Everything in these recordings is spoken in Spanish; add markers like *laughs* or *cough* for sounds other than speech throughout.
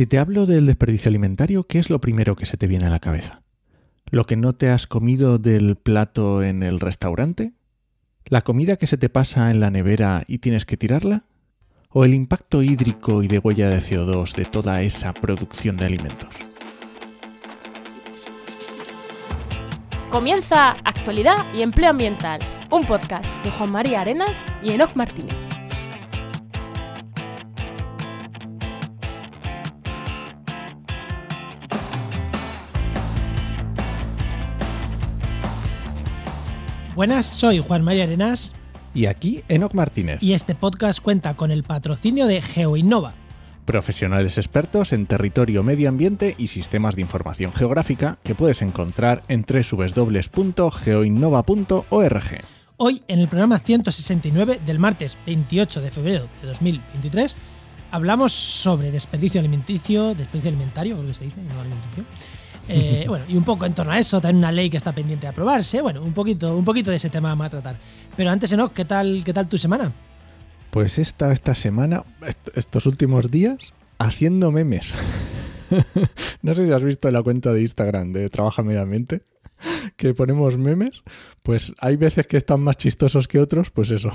Si te hablo del desperdicio alimentario, ¿qué es lo primero que se te viene a la cabeza? ¿Lo que no te has comido del plato en el restaurante? ¿La comida que se te pasa en la nevera y tienes que tirarla? ¿O el impacto hídrico y de huella de CO2 de toda esa producción de alimentos? Comienza Actualidad y Empleo Ambiental, un podcast de Juan María Arenas y Enoc Martínez. Buenas, soy Juan María Arenas Y aquí Enoc Martínez, y este podcast cuenta con el patrocinio de GeoInnova. profesionales expertos en territorio, medio ambiente y sistemas de información geográfica que puedes encontrar en www.geoinnova.org. Hoy, en el programa 169 del martes 28 de febrero de 2023, hablamos sobre desperdicio alimenticio, desperdicio alimentario, creo que se dice, no alimenticio. Eh, bueno, y un poco en torno a eso, también una ley que está pendiente de aprobarse. Bueno, un poquito, un poquito de ese tema vamos a tratar. Pero antes, Enoch, ¿qué tal, qué tal tu semana? Pues esta, esta semana, est- estos últimos días, haciendo memes. *laughs* no sé si has visto la cuenta de Instagram de Trabaja Medio Ambiente, *laughs* que ponemos memes. Pues hay veces que están más chistosos que otros, pues eso.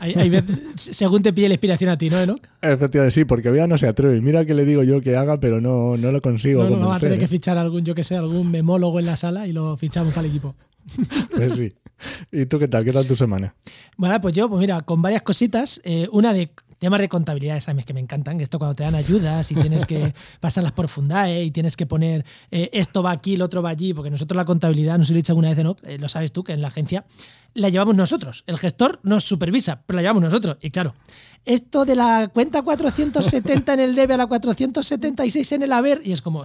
Hay, hay veces- *laughs* según te pide la inspiración a ti, ¿no, Enoch? Efectivamente, sí, porque Bea no se atreve. Mira que le digo yo que haga, pero no, no lo consigo. No, a tener que ¿eh? fichar algún, yo que sé, algún memólogo en la sala y lo fichamos para el equipo. *laughs* Pues sí. ¿Y tú qué tal? ¿Qué tal tu semana? Bueno, pues yo, pues mira, con varias cositas. eh, una de temas de contabilidad, sabes que me encantan. que Esto cuando te dan ayudas y tienes que *laughs* pasarlas por Fundae y tienes que poner eh, esto va aquí, el otro va allí, porque nosotros la contabilidad, no sé si lo he dicho alguna vez, ¿no? Eh, lo sabes tú, que en la agencia la llevamos nosotros. El gestor nos supervisa, pero la llevamos nosotros. Y claro, esto de la cuenta 470 en el debe a la 476 en el haber, y es como.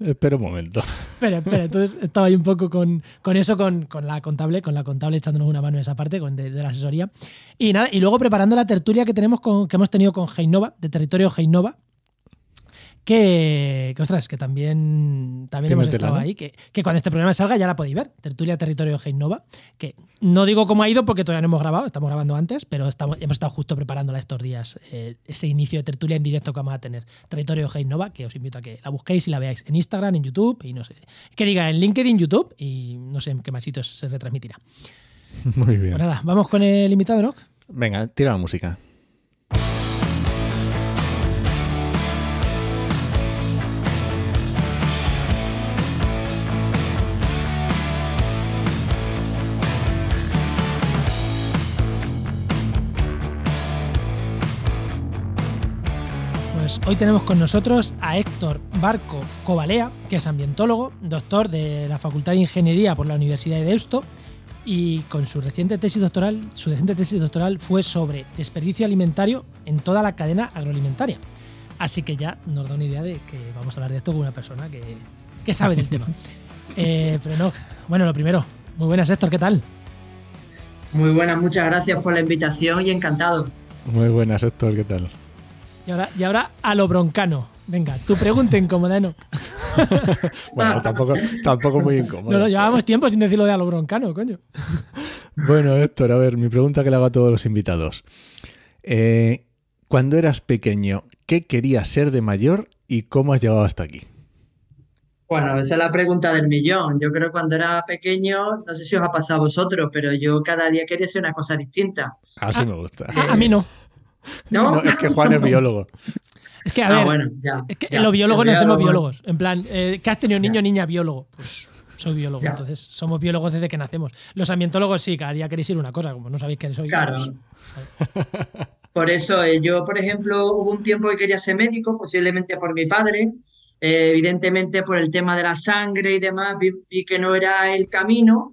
Espera un momento. Espera, espera, entonces estaba ahí un poco con, con eso, con, con la contable, con la contable echándonos una mano en esa parte con de, la asesoría. Y nada, y luego preparando la tertulia que tenemos con, que hemos tenido con Heinova, de territorio Heinova. Que, que, ostras, que también, también hemos estado ahí. Que, que cuando este programa salga ya la podéis ver. Tertulia Territorio Heinova. Que no digo cómo ha ido porque todavía no hemos grabado, estamos grabando antes, pero estamos, hemos estado justo preparándola estos días. eh, ese inicio de tertulia en directo que vamos a tener. Territorio Heinova, que os invito a que la busquéis y la veáis en Instagram, en YouTube y no sé. Que diga en LinkedIn, YouTube y no sé en qué más sitios se retransmitirá. *laughs* Muy bien. Pues nada, vamos con el invitado, ¿no? Venga, tira la música. Hoy tenemos con nosotros a Héctor Barco Cobalea, que es ambientólogo, doctor de la Facultad de Ingeniería por la Universidad de Deusto y con su reciente tesis doctoral, su reciente tesis doctoral fue sobre desperdicio alimentario en toda la cadena agroalimentaria. Así que ya nos da una idea de que vamos a hablar de esto con una persona que, que sabe del tema. *laughs* Eh, pero no, bueno, lo primero, muy buenas Héctor, ¿qué tal? Muy buenas, muchas gracias por la invitación y encantado. Muy buenas, Héctor, ¿qué tal? Y ahora, y ahora a lo broncano. Venga, tu pregunta incómoda, ¿no? *laughs* Bueno, tampoco, tampoco muy incómodo. No, no, llevábamos tiempo sin decirlo de a lo broncano, coño. Bueno, Héctor, a ver, mi pregunta que le hago a todos los invitados. Eh, cuando eras pequeño, ¿qué querías ser de mayor y cómo has llegado hasta aquí? Bueno, esa es la pregunta del millón. Yo creo que cuando era pequeño, no sé si os ha pasado a vosotros, pero yo cada día quería ser una cosa distinta. Así me gusta. A mí no. ¿No? No, es que Juan es biólogo. Es que, a Ah, ver, bueno, ya, es que ya. los biólogos Los nacemos biólogos. En plan, eh, ¿qué has tenido niño, Ya. niña, biólogo? Pues soy biólogo, Ya. entonces somos biólogos desde que nacemos. Los ambientólogos sí, cada día queréis ir una cosa, como no sabéis qué soy. Claro. pues, *laughs* Por eso, eh, yo, por ejemplo, hubo un tiempo que quería ser médico, posiblemente por mi padre, eh, evidentemente por el tema de la sangre y demás, vi, vi que no era el camino.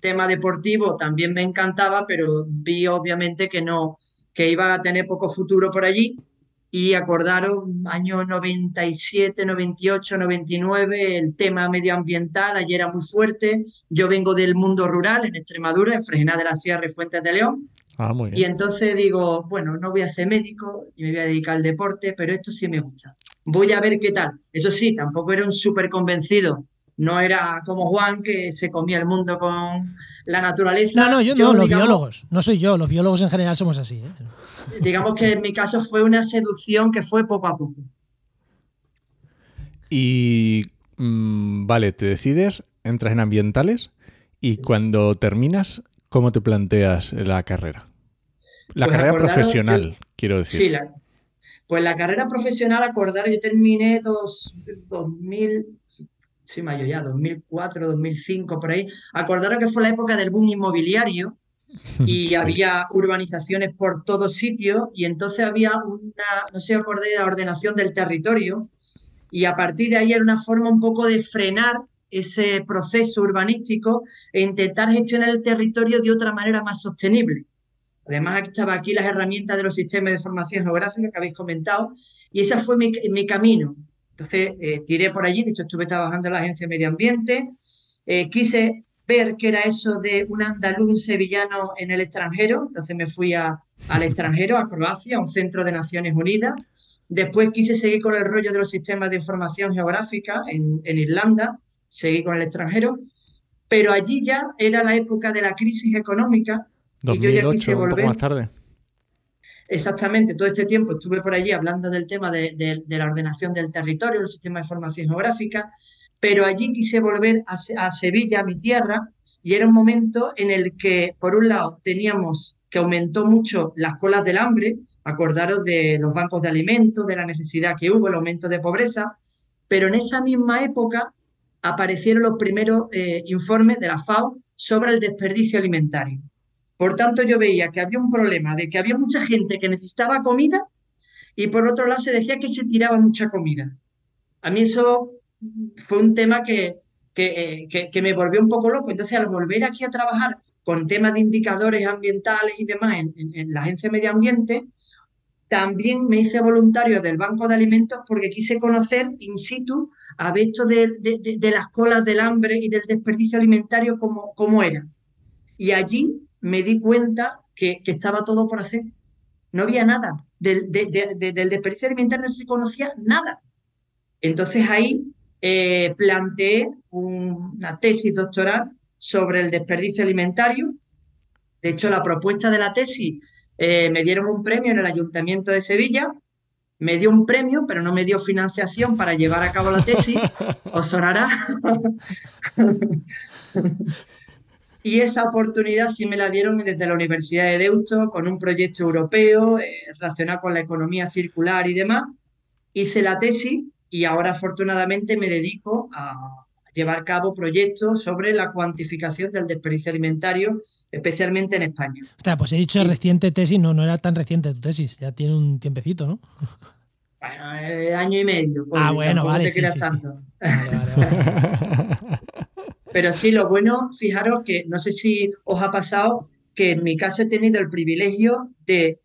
Tema deportivo también me encantaba, pero vi obviamente que no, que iba a tener poco futuro por allí. Y acordaros, año 97, 98, 99, el tema medioambiental allí era muy fuerte. Yo vengo del mundo rural en Extremadura, en Frejena de la Sierra y Fuentes de León. Ah, muy Y entonces digo, bueno, no voy a ser médico y me voy a dedicar al deporte, pero esto sí me gusta. Voy a ver qué tal. Eso sí, tampoco era un súper convencido. No era como Juan, que se comía el mundo con la naturaleza. No, no, yo, no, los digamos, biólogos. No soy yo, los biólogos en general somos así. ¿eh? Digamos que en mi caso fue una seducción que fue poco a poco. Y mm, vale, te decides, entras en ambientales y cuando terminas, ¿cómo te planteas la carrera? La Pues carrera profesional, quiero decir. Sí, la- pues la carrera profesional, acordar, yo terminé dos, 2000, sí, mayo ya, 2004, 2005, por ahí. Acordaros que fue la época del boom inmobiliario *laughs* y Sí. había urbanizaciones por todos sitios y entonces había una, no sé de la ordenación del territorio y a partir de ahí era una forma un poco de frenar ese proceso urbanístico e intentar gestionar el territorio de otra manera más sostenible. Además, estaba aquí las herramientas de los sistemas de formación geográfica que habéis comentado, y ese fue mi, mi camino. Entonces, eh, tiré por allí, de hecho, estuve trabajando en la Agencia de Medio Ambiente, eh, quise ver qué era eso de un andaluz sevillano en el extranjero, entonces me fui a- al extranjero, a Croacia, a un centro de Naciones Unidas. Después quise seguir con el rollo de los sistemas de información geográfica en, en Irlanda, seguí con el extranjero, pero allí ya era la época de la crisis económica y yo ya 2008, quise un poco volver. más tarde. Exactamente, todo este tiempo estuve por allí hablando del tema de, la ordenación del territorio, los sistemas de información geográfica, pero allí quise volver a Sevilla, a mi tierra, y era un momento en el que, por un lado, teníamos que aumentó mucho las colas del hambre, acordaros de los bancos de alimentos, de la necesidad que hubo, el aumento de pobreza, pero en esa misma época aparecieron los primeros eh, informes de la FAO sobre el desperdicio alimentario. Por tanto, yo veía que había un problema de que había mucha gente que necesitaba comida y por otro lado se decía que se tiraba mucha comida. A mí eso fue un tema que, que, eh, que- me volvió un poco loco. Entonces, al volver aquí a trabajar con temas de indicadores ambientales y demás en, la Agencia de Medio Ambiente, también me hice voluntario del Banco de Alimentos porque quise conocer in situ a ver esto de, de- las colas del hambre y del desperdicio alimentario cómo, cómo era. Y allí me di cuenta que, que estaba todo por hacer. No había nada. Del, de- de- de- del desperdicio alimentario no se conocía nada. Entonces ahí eh, planteé un- una tesis doctoral sobre el desperdicio alimentario. De hecho, la propuesta de la tesis eh, me dieron un premio en el Ayuntamiento de Sevilla. Me dio un premio, pero no me dio financiación para llevar a cabo la tesis. *laughs* ¿Os sonará? *laughs* Y esa oportunidad sí me la dieron desde la Universidad de Deusto con un proyecto europeo eh, relacionado con la economía circular y demás. Hice la tesis y ahora afortunadamente me dedico a llevar a cabo proyectos sobre la cuantificación del desperdicio alimentario, especialmente en España. Hostia, pues he dicho Y- reciente tesis, no, no era tan reciente tu tesis, ya tiene un tiempecito, ¿no? Bueno, eh, año y medio. Ah, pues, bueno, vale, sí, sí, sí. Vale, vale, vale. *laughs* Pero sí, lo bueno, fijaros que no sé si os ha pasado que en mi caso he tenido el privilegio de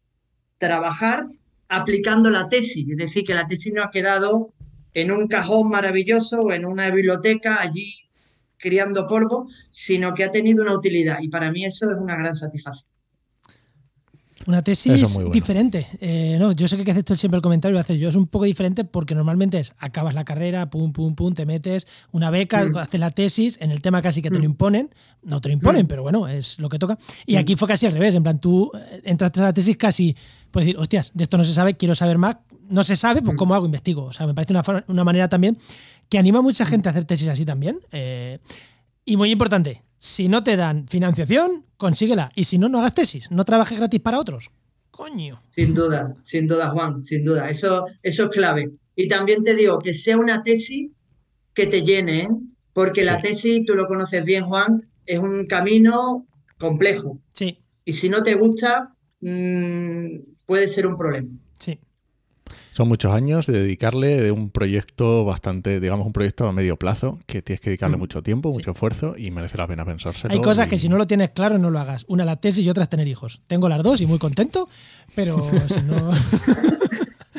trabajar aplicando la tesis, es decir, que la tesis no ha quedado en un cajón maravilloso o en una biblioteca allí criando polvo, sino que ha tenido una utilidad y para mí eso es una gran satisfacción. Una tesis es bueno. diferente. Eh, no, yo sé que haces siempre el comentario, lo haces yo. Es un poco diferente porque normalmente es acabas la carrera, pum, pum, pum, te metes una beca, Mm. haces la tesis, en el tema casi que te lo Mm. imponen. No te lo imponen, Mm. pero bueno, es lo que toca. Y Mm. aquí fue casi al revés. En plan, tú eh, entraste a la tesis casi por decir, hostias, de esto no se sabe, quiero saber más. No se sabe, pues. ¿cómo hago? Investigo. O sea, me parece una, una manera también que anima a mucha gente a hacer tesis así también. Eh, y muy importante, si no te dan financiación, consíguela. Y si no, no hagas tesis. No trabajes gratis para otros. Coño. Sin duda, sin duda, Juan, sin duda. Eso, eso es clave. Y también te digo que sea una tesis que te llene, ¿eh? Porque la tesis, tú lo conoces bien, Juan, es un camino complejo. Sí, Y si no te gusta, mm, puede ser un problema. sí. Son muchos años de dedicarle de un proyecto bastante, digamos, un proyecto a medio plazo, que tienes que dedicarle Mm. mucho tiempo, mucho esfuerzo y merece la pena pensárselo. Hay cosas que si no lo tienes claro no lo hagas. Una la tesis y otra es tener hijos. Tengo las dos y muy contento, pero *laughs* si no...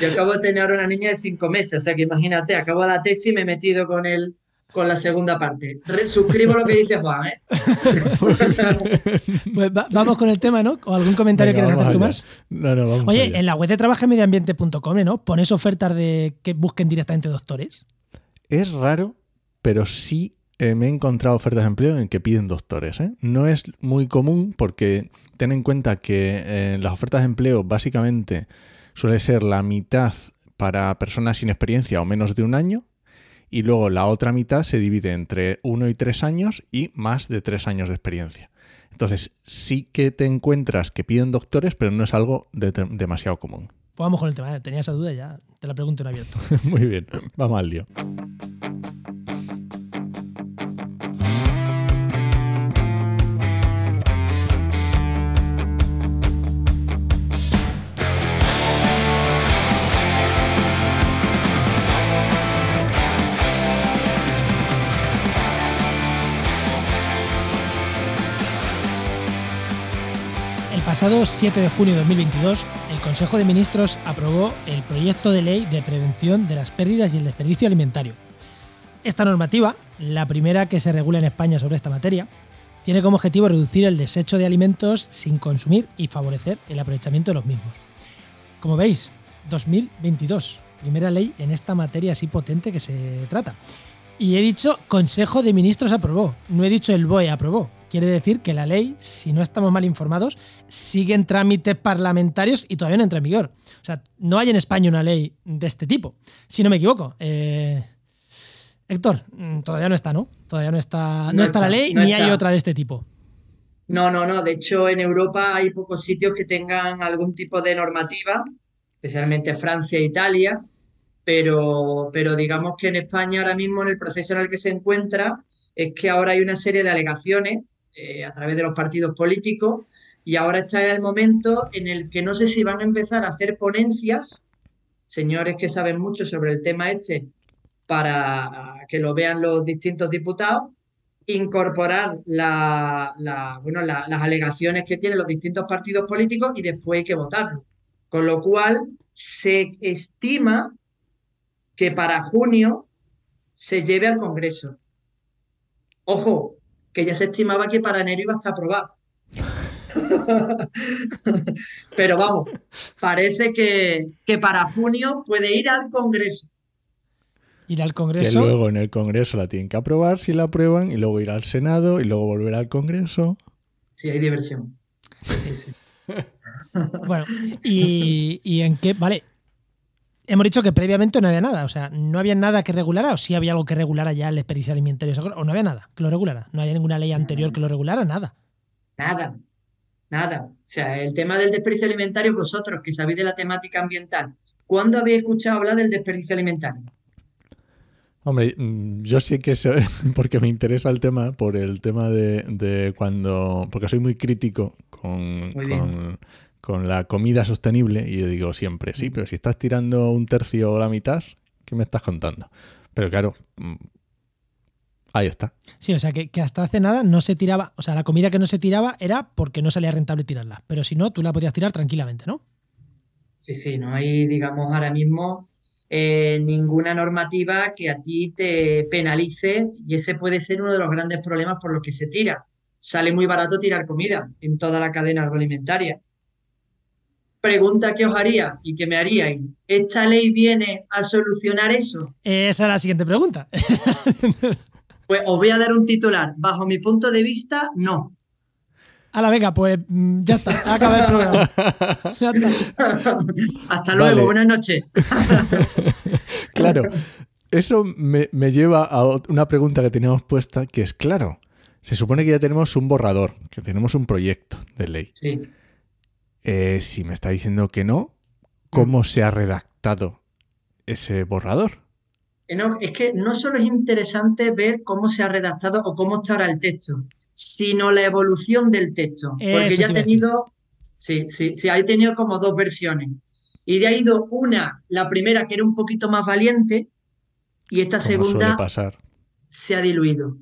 Yo acabo de tener ahora una niña de cinco meses, o sea que imagínate, acabo la tesis y me he metido con el, con la segunda parte. Re- suscribo lo que dice Juan, ¿eh? *laughs* Pues va- vamos con el tema, ¿no? ¿O algún comentario Venga, quieres hacer tú más? No, no, vamos Oye, allá. en la web de trabajemediambiente.com, ¿no? Pones ofertas de que busquen directamente doctores. Es raro, pero sí eh, me he encontrado ofertas de empleo en que piden doctores. ¿eh? No es muy común porque ten en cuenta que eh, las ofertas de empleo básicamente suele ser la mitad para personas sin experiencia o menos de un año y luego la otra mitad se divide entre uno y tres años y más de tres años de experiencia. Entonces, sí que te encuentras que piden doctores, pero no es algo de- demasiado común. Pues vamos con el tema. Tenía esa duda ya te la pregunto en abierto. *laughs* Muy bien, vamos al lío. Pasado 7 de junio de 2022, el Consejo de Ministros aprobó el proyecto de ley de prevención de las pérdidas y el desperdicio alimentario. Esta normativa, la primera que se regula en España sobre esta materia, tiene como objetivo reducir el desecho de alimentos sin consumir y favorecer el aprovechamiento de los mismos. Como veis, 2022, primera ley en esta materia así potente que se trata. Y he dicho Consejo de Ministros aprobó, no he dicho el BOE aprobó. Quiere decir que la ley, si no estamos mal informados, sigue en trámites parlamentarios y todavía no entra en vigor. O sea, no hay en España una ley de este tipo, si no me equivoco. Eh, Héctor, mm, todavía no está, ¿no? Todavía no está, no No está la ley no ni hay otra de este tipo. No, no, no. De hecho, en Europa hay pocos sitios que tengan algún tipo de normativa, especialmente Francia e Italia, pero, pero digamos que en España ahora mismo en el proceso en el que se encuentra es que ahora hay una serie de alegaciones eh, a través de los partidos políticos y ahora está el momento en el que no sé si van a empezar a hacer ponencias, señores que saben mucho sobre el tema este, para que lo vean los distintos diputados incorporar la- bueno, la- las alegaciones que tienen los distintos partidos políticos y después hay que votarlo. Con lo cual, se estima que para junio se lleve al Congreso. Ojo, que ya se estimaba que para enero iba a estar aprobado. *laughs* Pero vamos, parece que, que para junio puede ir al Congreso. Ir al Que Congreso. luego en el Congreso la tienen que aprobar si la aprueban y luego ir al Senado y luego volver al Congreso. Sí, hay diversión. Sí, sí, sí. *laughs* Bueno, y, y en qué. Vale. Hemos dicho que previamente no había nada. O sea, no había nada que regulara, o sí había algo que regulara ya el desperdicio alimentario. O no había nada que lo regulara. No había ninguna ley anterior que lo regulara, nada. Nada, nada. O sea, el tema del desperdicio alimentario, vosotros que sabéis de la temática ambiental, ¿cuándo habéis escuchado hablar del desperdicio alimentario? Hombre, mm, yo sí que sé, *laughs* porque me interesa el tema, por el tema de, de cuando, porque soy muy crítico con, Muy bien. con, con la comida sostenible y yo digo siempre, sí, pero si estás tirando un tercio o la mitad, ¿qué me estás contando? Pero claro, mm, ahí está. Sí, o sea, que, que hasta hace nada no se tiraba. O sea, la comida que no se tiraba era porque no salía rentable tirarla. Pero si no, tú la podías tirar tranquilamente, ¿no? Sí, sí, no hay, digamos, ahora mismo eh, ninguna normativa que a ti te penalice y ese puede ser uno de los grandes problemas por los que se tira. Sale muy barato tirar comida en toda la cadena agroalimentaria. Pregunta que os haría y que me haríais. ¿Esta ley viene a solucionar eso? Esa es la siguiente pregunta. *laughs* Pues os voy a dar un titular. Bajo mi punto de vista, no. Hala, venga, pues mm, ya está. Acaba el programa. *laughs* Ya está. Hasta Vale. luego, buenas noches. *laughs* Claro, eso me, me lleva a una pregunta que teníamos puesta, que es, claro, se supone que ya tenemos un borrador, que tenemos un proyecto de ley. Sí. Eh, si me está diciendo que no, ¿cómo se ha redactado ese borrador? No, es que no solo es interesante ver cómo se ha redactado o cómo está ahora el texto, sino la evolución del texto. Porque Eso ya ha tenido, sí, sí, sí, ha tenido como dos versiones. Y de ahí ha ido una, la primera que era un poquito más valiente, y esta segunda pasar. se ha diluido.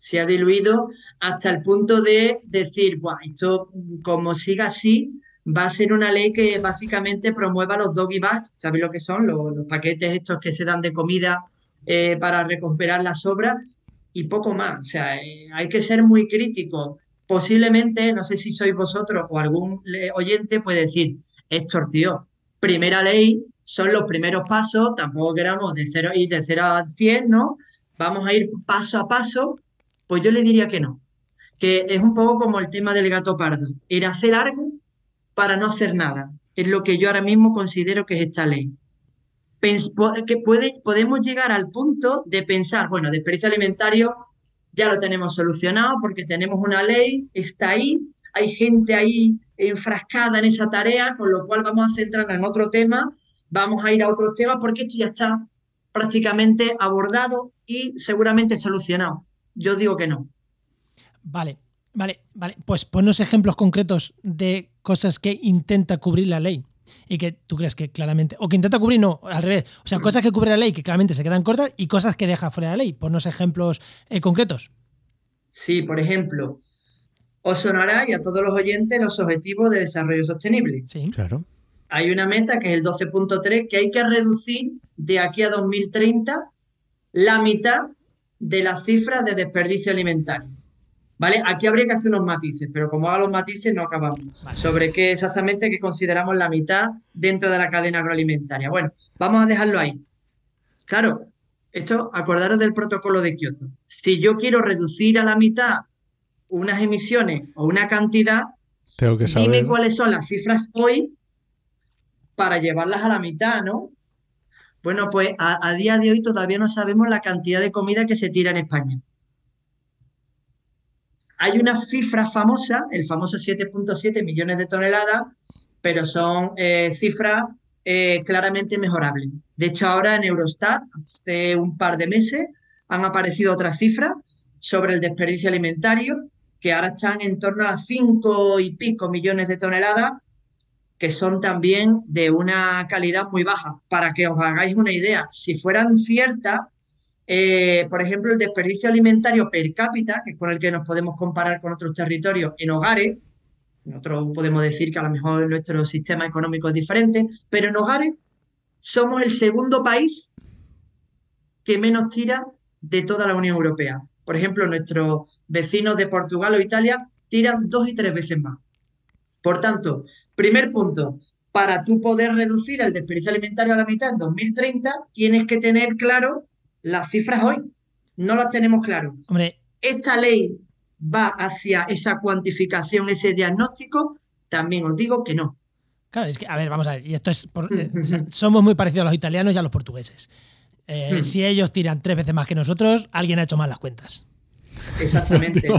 Se ha diluido hasta el punto de decir, "Buah, esto como siga así, va a ser una ley que básicamente promueva los doggy bags, ¿sabéis lo que son? Los, paquetes estos que se dan de comida eh, para recuperar las sobras y poco más. O sea, eh, hay que ser muy crítico. Posiblemente, no sé si sois vosotros o algún le- oyente puede decir, Héctor, primera ley, son los primeros pasos, tampoco queramos de cero, ir de 0 a 100, ¿no? Vamos a ir paso a paso, pues yo le diría que no, que es un poco como el tema del gato pardo, ir a hacer algo para no hacer nada, es lo que yo ahora mismo considero que es esta ley. que puede, podemos llegar al punto de pensar, bueno, desperdicio alimentario ya lo tenemos solucionado porque tenemos una ley, está ahí, hay gente ahí enfrascada en esa tarea, con lo cual vamos a centrarnos en otro tema, vamos a ir a otro tema porque esto ya está prácticamente abordado y seguramente solucionado. Yo digo que no. Vale, vale, vale. Pues ponnos ejemplos concretos de cosas que intenta cubrir la ley y que tú crees que claramente, o que intenta cubrir, no, al revés, o sea, cosas que cubre la ley que claramente se quedan cortas y cosas que deja fuera de la ley. Ponnos ejemplos eh, concretos. Sí, por ejemplo, os sonará y a todos los oyentes los objetivos de desarrollo sostenible. Sí, claro. Hay una meta que es el 12.3 que hay que reducir de aquí a 2030 la mitad de las cifras de desperdicio alimentario. ¿Vale? Aquí habría que hacer unos matices, pero como haga los matices no acabamos. Sobre qué exactamente que consideramos la mitad dentro de la cadena agroalimentaria. Bueno, vamos a dejarlo ahí. Claro, esto, acordaros del protocolo de Kioto. Si yo quiero reducir a la mitad unas emisiones o una cantidad, Tengo que saber... dime cuáles son las cifras hoy para llevarlas a la mitad, ¿no? Bueno, pues a, día de hoy todavía no sabemos la cantidad de comida que se tira en España. Hay una cifra famosa, el famoso 7.7 millones de toneladas, pero son eh, cifras eh, claramente mejorables. De hecho, ahora en Eurostat, hace un par de meses, han aparecido otras cifras sobre el desperdicio alimentario, que ahora están en torno a 5 y pico millones de toneladas, que son también de una calidad muy baja. Para que os hagáis una idea, si fueran ciertas, eh, por ejemplo, el desperdicio alimentario per cápita, que es con el que nos podemos comparar con otros territorios en hogares, nosotros podemos decir que a lo mejor nuestro sistema económico es diferente, pero en hogares somos el segundo país que menos tira de toda la Unión Europea. Por ejemplo, nuestros vecinos de Portugal o Italia tiran dos y tres veces más. Por tanto, primer punto, para tú poder reducir el desperdicio alimentario a la mitad en 2030, tienes que tener claro las cifras hoy no las tenemos claro. Hombre. Esta ley va hacia esa cuantificación, ese diagnóstico, también os digo que no. Claro, es que, a ver, vamos a ver, y esto es, eh, somos muy parecidos a los italianos y a los portugueses. Eh, hmm. Si ellos tiran tres veces más que nosotros, alguien ha hecho mal las cuentas. Exactamente. *laughs*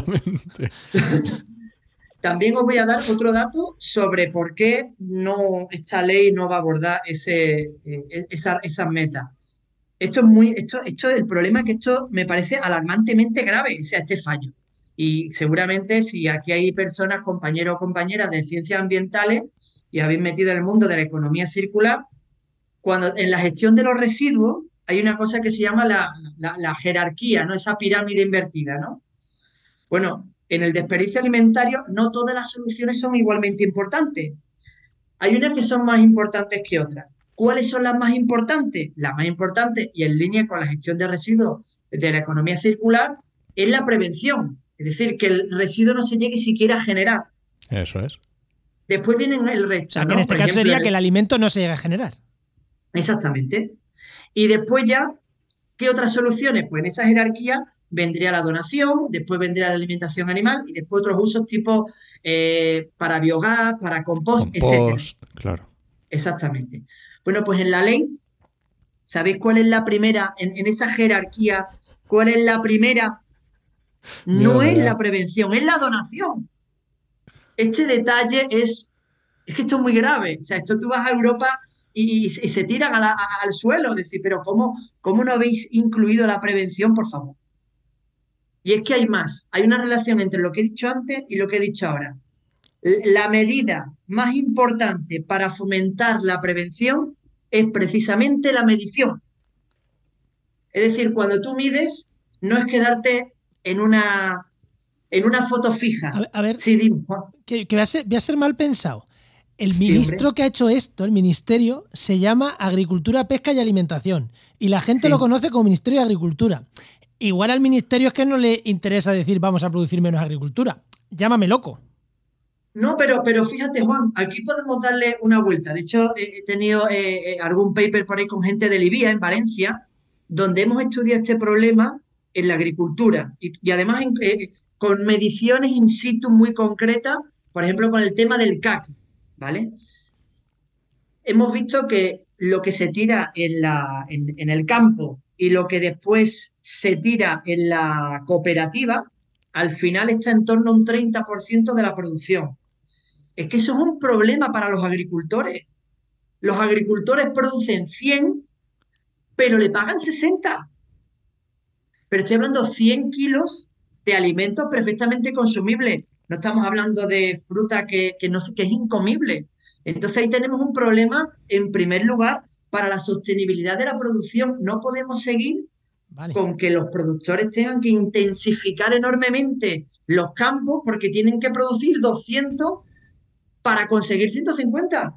*laughs* También os voy a dar otro dato sobre por qué no, esta ley no va a abordar ese, eh, esa, esas metas. Esto es muy, esto, esto, el problema es que esto me parece alarmantemente grave, o sea, este fallo. Y seguramente si aquí hay personas, compañeros o compañeras de ciencias ambientales y habéis metido en el mundo de la economía circular, cuando en la gestión de los residuos hay una cosa que se llama la, la jerarquía, ¿no? Esa pirámide invertida, ¿no? Bueno, en el desperdicio alimentario no todas las soluciones son igualmente importantes. Hay unas que son más importantes que otras. ¿Cuáles son las más importantes? Las más importantes, y en línea con la gestión de residuos de la economía circular, es la prevención. Es decir, que el residuo no se llegue siquiera a generar. Eso es. Después vienen el resto. en este caso sería que el alimento no se llegue a generar. Exactamente. Y después ya, ¿qué otras soluciones? Pues en esa jerarquía vendría la donación, después vendría la alimentación animal y después otros usos tipo eh, para biogás, para compost, compost Claro. Exactamente. Bueno, pues en la ley, ¿sabéis cuál es la primera, en, esa jerarquía, cuál es la primera? No es la prevención, es la donación. Este detalle es, es que esto es muy grave. O sea, esto tú vas a Europa y, se tiran al suelo. Decir, pero ¿cómo, ¿cómo no habéis incluido la prevención, por favor? Y es que hay más. Hay una relación entre lo que he dicho antes y lo que he dicho ahora la medida más importante para fomentar la prevención es precisamente la medición. Es decir, cuando tú mides, no es quedarte en una, en una foto fija. A, ver, que, voy, a ser, mal pensado. El ministro que ha hecho esto, el ministerio, se llama Agricultura, Pesca y Alimentación. Y la gente lo conoce como Ministerio de Agricultura. Igual al ministerio es que no le interesa decir vamos a producir menos agricultura. Llámame loco. No, pero, pero fíjate, Juan, aquí podemos darle una vuelta. De hecho, he tenido eh, eh, algún paper por ahí con gente de Libia, en Valencia, donde hemos estudiado este problema en la agricultura y, además eh, con mediciones in situ muy concretas, por ejemplo, con el tema del caqui, ¿vale? hemos visto que lo que se tira en, la, en, el campo y lo que después se tira en la cooperativa, al final está en torno a un 30% de la producción. Es que eso es un problema para los agricultores. Los agricultores producen 100, pero le pagan 60. Pero estoy hablando de 100 kilos de alimentos perfectamente consumibles. No estamos hablando de fruta que, no, que es incomible. Entonces ahí tenemos un problema, en primer lugar, para la sostenibilidad de la producción. No podemos seguir con que los productores tengan que intensificar enormemente los campos porque tienen que producir 200 para conseguir 150.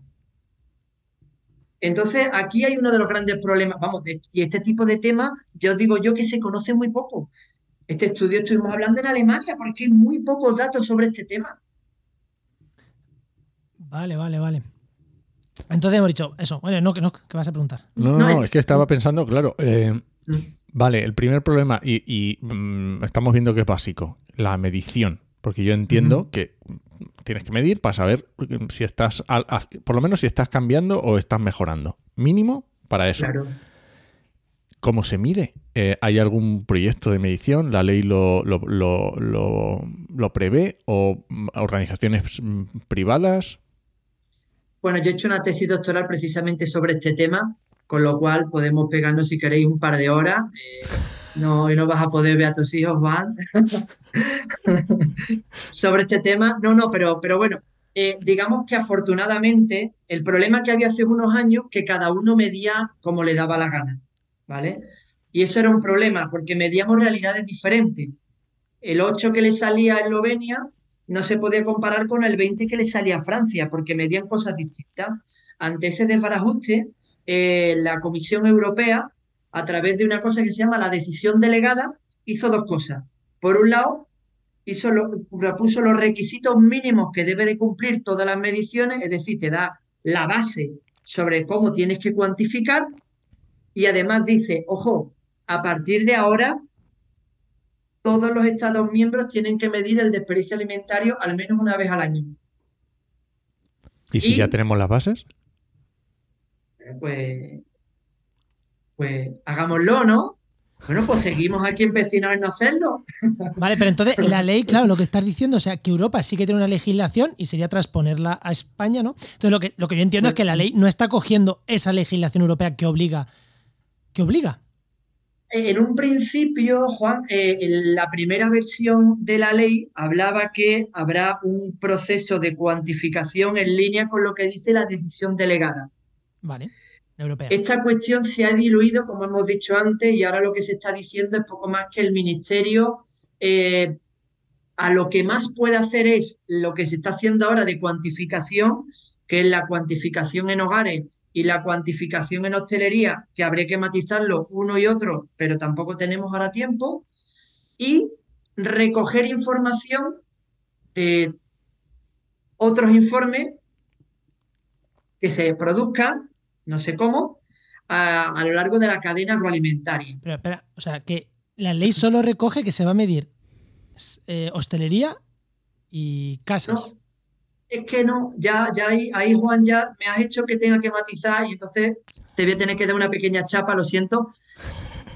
Entonces, aquí hay uno de los grandes problemas, vamos, y este tipo de temas, yo os digo yo que se conoce muy poco. Este estudio estuvimos hablando en Alemania porque hay muy pocos datos sobre este tema. Vale, vale, vale. Entonces hemos dicho eso. Bueno, no, que no, ¿qué vas a preguntar? No, no, es que estaba pensando, claro. Eh, mm. vale, el primer problema, y, mm, estamos viendo que es básico, la medición. Porque yo entiendo que tienes que medir para saber si estás, por lo menos si estás cambiando o estás mejorando. Mínimo para eso. Claro. ¿Cómo se mide? Eh, ¿Hay algún proyecto de medición? ¿La ley lo, lo, lo prevé? ¿O mm, organizaciones privadas? Bueno, yo he hecho una tesis doctoral precisamente sobre este tema, con lo cual podemos pegarnos si queréis un par de horas. Eh, no, no vas a poder ver a tus hijos, van. *laughs* sobre este tema. No, no, pero, pero bueno, eh, digamos que afortunadamente el problema que había hace unos años que cada uno medía como le daba la gana, ¿vale? Y eso era un problema porque medíamos realidades diferentes. El 8 que le salía a Eslovenia no se podía comparar con el 20 que le salía a Francia, porque medían cosas distintas. Ante ese desbarajuste, eh, la Comisión Europea, a través de una cosa que se llama la decisión delegada, hizo dos cosas. Por un lado, hizo propuso los requisitos mínimos que debe de cumplir todas las mediciones, es decir, te da la base sobre cómo tienes que cuantificar y además dice, ojo, a partir de ahora todos los Estados miembros tienen que medir el desperdicio alimentario al menos una vez al año. ¿Y si ya tenemos las bases? Pues, pues hagámoslo, ¿no? Bueno, pues seguimos aquí empecinados en no hacerlo. *laughs* Vale, pero entonces la ley, claro, lo que estás diciendo, o sea, que Europa sí que tiene una legislación y sería transponerla a España, ¿no? Entonces lo que, lo que yo entiendo es que la ley no está cogiendo esa legislación europea que obliga, que obliga. En un principio, Juan, eh, la primera versión de la ley hablaba que habrá un proceso de cuantificación en línea con lo que dice la decisión delegada. Vale. Europea. Esta cuestión se ha diluido, como hemos dicho antes, y ahora lo que se está diciendo es poco más que el Ministerio eh, a lo que más puede hacer es lo que se está haciendo ahora de cuantificación, que es la cuantificación en hogares y la cuantificación en hostelería, que habría que matizarlo uno y otro, pero tampoco tenemos ahora tiempo, y recoger información de otros informes que se produzcan, no sé cómo, a, lo largo de la cadena agroalimentaria. Pero espera, o sea, que la ley solo recoge que se va a medir eh, hostelería y casas es que no, ya, ya ahí, Juan ya me has hecho que tenga que matizar y entonces te voy a tener que dar una pequeña chapa, lo siento.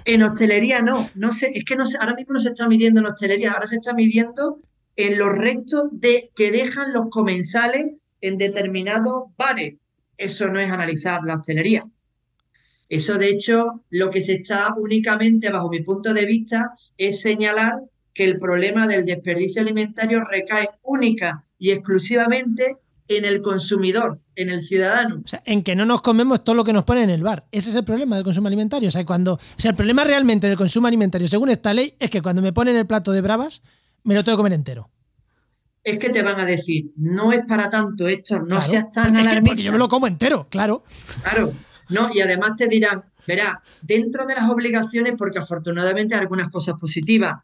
En hostelería no, no sé, es que no sé, ahora mismo no se está midiendo en hostelería, ahora se está midiendo en los restos de que dejan los comensales en determinados bares. Eso no es analizar la hostelería. Eso, de hecho, lo que se está únicamente, bajo mi punto de vista, es señalar que el problema del desperdicio alimentario recae única y exclusivamente en el consumidor, en el ciudadano. O sea, en que no nos comemos todo lo que nos ponen en el bar. Ese es el problema del consumo alimentario. O sea, cuando, o sea, el problema realmente del consumo alimentario, según esta ley, es que cuando me ponen el plato de bravas, me lo tengo que comer entero. Es que te van a decir, no es para tanto esto, no seas tan es porque yo me lo como entero, claro. Claro. No, y además te dirán, verá, dentro de las obligaciones, porque afortunadamente hay algunas cosas positivas,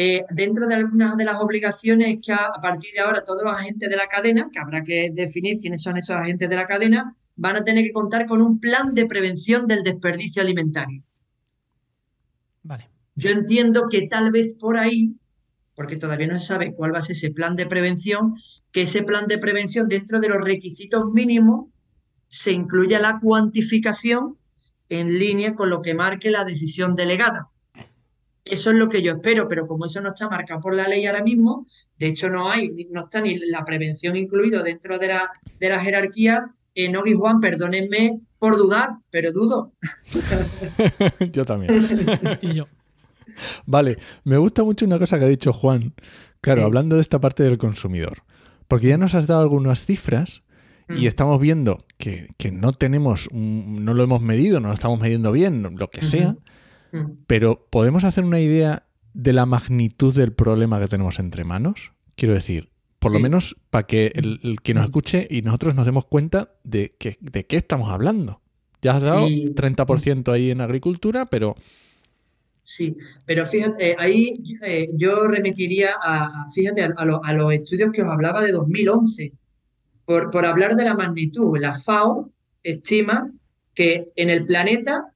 eh, dentro de algunas de las obligaciones que a, partir de ahora todos los agentes de la cadena, que habrá que definir quiénes son esos agentes de la cadena, van a tener que contar con un plan de prevención del desperdicio alimentario. Vale. Yo entiendo que tal vez por ahí, porque todavía no se sabe cuál va a ser ese plan de prevención, que ese plan de prevención dentro de los requisitos mínimos se incluya la cuantificación en línea con lo que marque la decisión delegada. Eso es lo que yo espero, pero como eso no está marcado por la ley ahora mismo, de hecho no hay, no está ni la prevención incluido dentro de la, de la jerarquía, eh, no, y Juan, perdónenme por dudar, pero dudo. *laughs* yo también. *laughs* y yo. Vale, me gusta mucho una cosa que ha dicho Juan, claro, hablando de esta parte del consumidor, porque ya nos has dado algunas cifras y mm. estamos viendo que, no tenemos, no lo hemos medido, no lo estamos midiendo bien, lo que sea, mm. pero ¿podemos hacer una idea de la magnitud del problema que tenemos entre manos? Quiero decir, por lo menos para que el, que nos mm. escuche y nosotros nos demos cuenta de, que, de qué estamos hablando. Ya has dado 30% ahí en agricultura, pero... Sí, pero fíjate, ahí eh, yo remitiría a, fíjate, a, a, los estudios que os hablaba de 2011 por, hablar de la magnitud, la FAO estima que en el planeta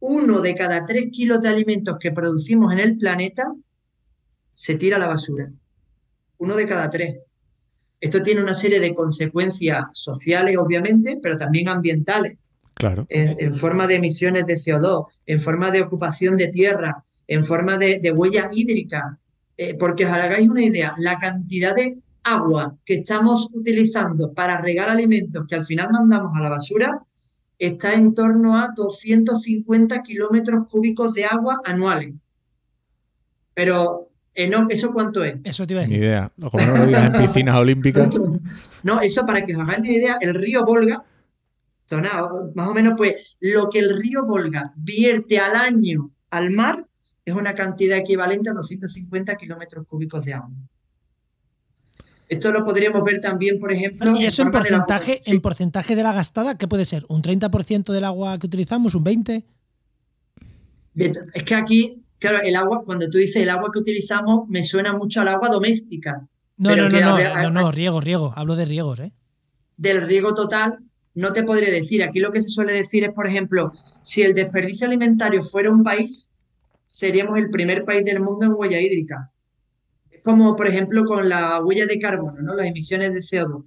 uno de cada tres kilos de alimentos que producimos en el planeta se tira a la basura. Uno de cada tres. Esto tiene una serie de consecuencias sociales, obviamente, pero también ambientales. Claro. En, forma de emisiones de CO2, en forma de ocupación de tierra, en forma de, huella hídrica. Eh, porque os hagáis una idea, la cantidad de agua que estamos utilizando para regar alimentos que al final mandamos a la basura está en torno a 250 kilómetros cúbicos de agua anuales. Pero, ¿eso cuánto es? Eso te iba a decir. Ni idea. Como no lo digas en piscinas olímpicas. *laughs* No, eso para que os hagáis una idea, el río Volga, más o menos, pues lo que el río Volga vierte al año al mar es una cantidad equivalente a 250 kilómetros cúbicos de agua. Esto lo podríamos ver también, por ejemplo. ¿Y eso en, porcentaje, de la... porcentaje de la gastada qué puede ser? ¿Un 30% del agua que utilizamos? ¿Un 20%? Es que aquí, claro, el agua, cuando tú dices el agua que utilizamos, me suena mucho al agua doméstica. No, no, no, no, no, riego, riego. Hablo de riegos, ¿eh? Del riego total, no te podré decir. Aquí lo que se suele decir es, por ejemplo, si el desperdicio alimentario fuera un país, seríamos el primer país del mundo en huella hídrica como por ejemplo con la huella de carbono, ¿no? las emisiones de CO2.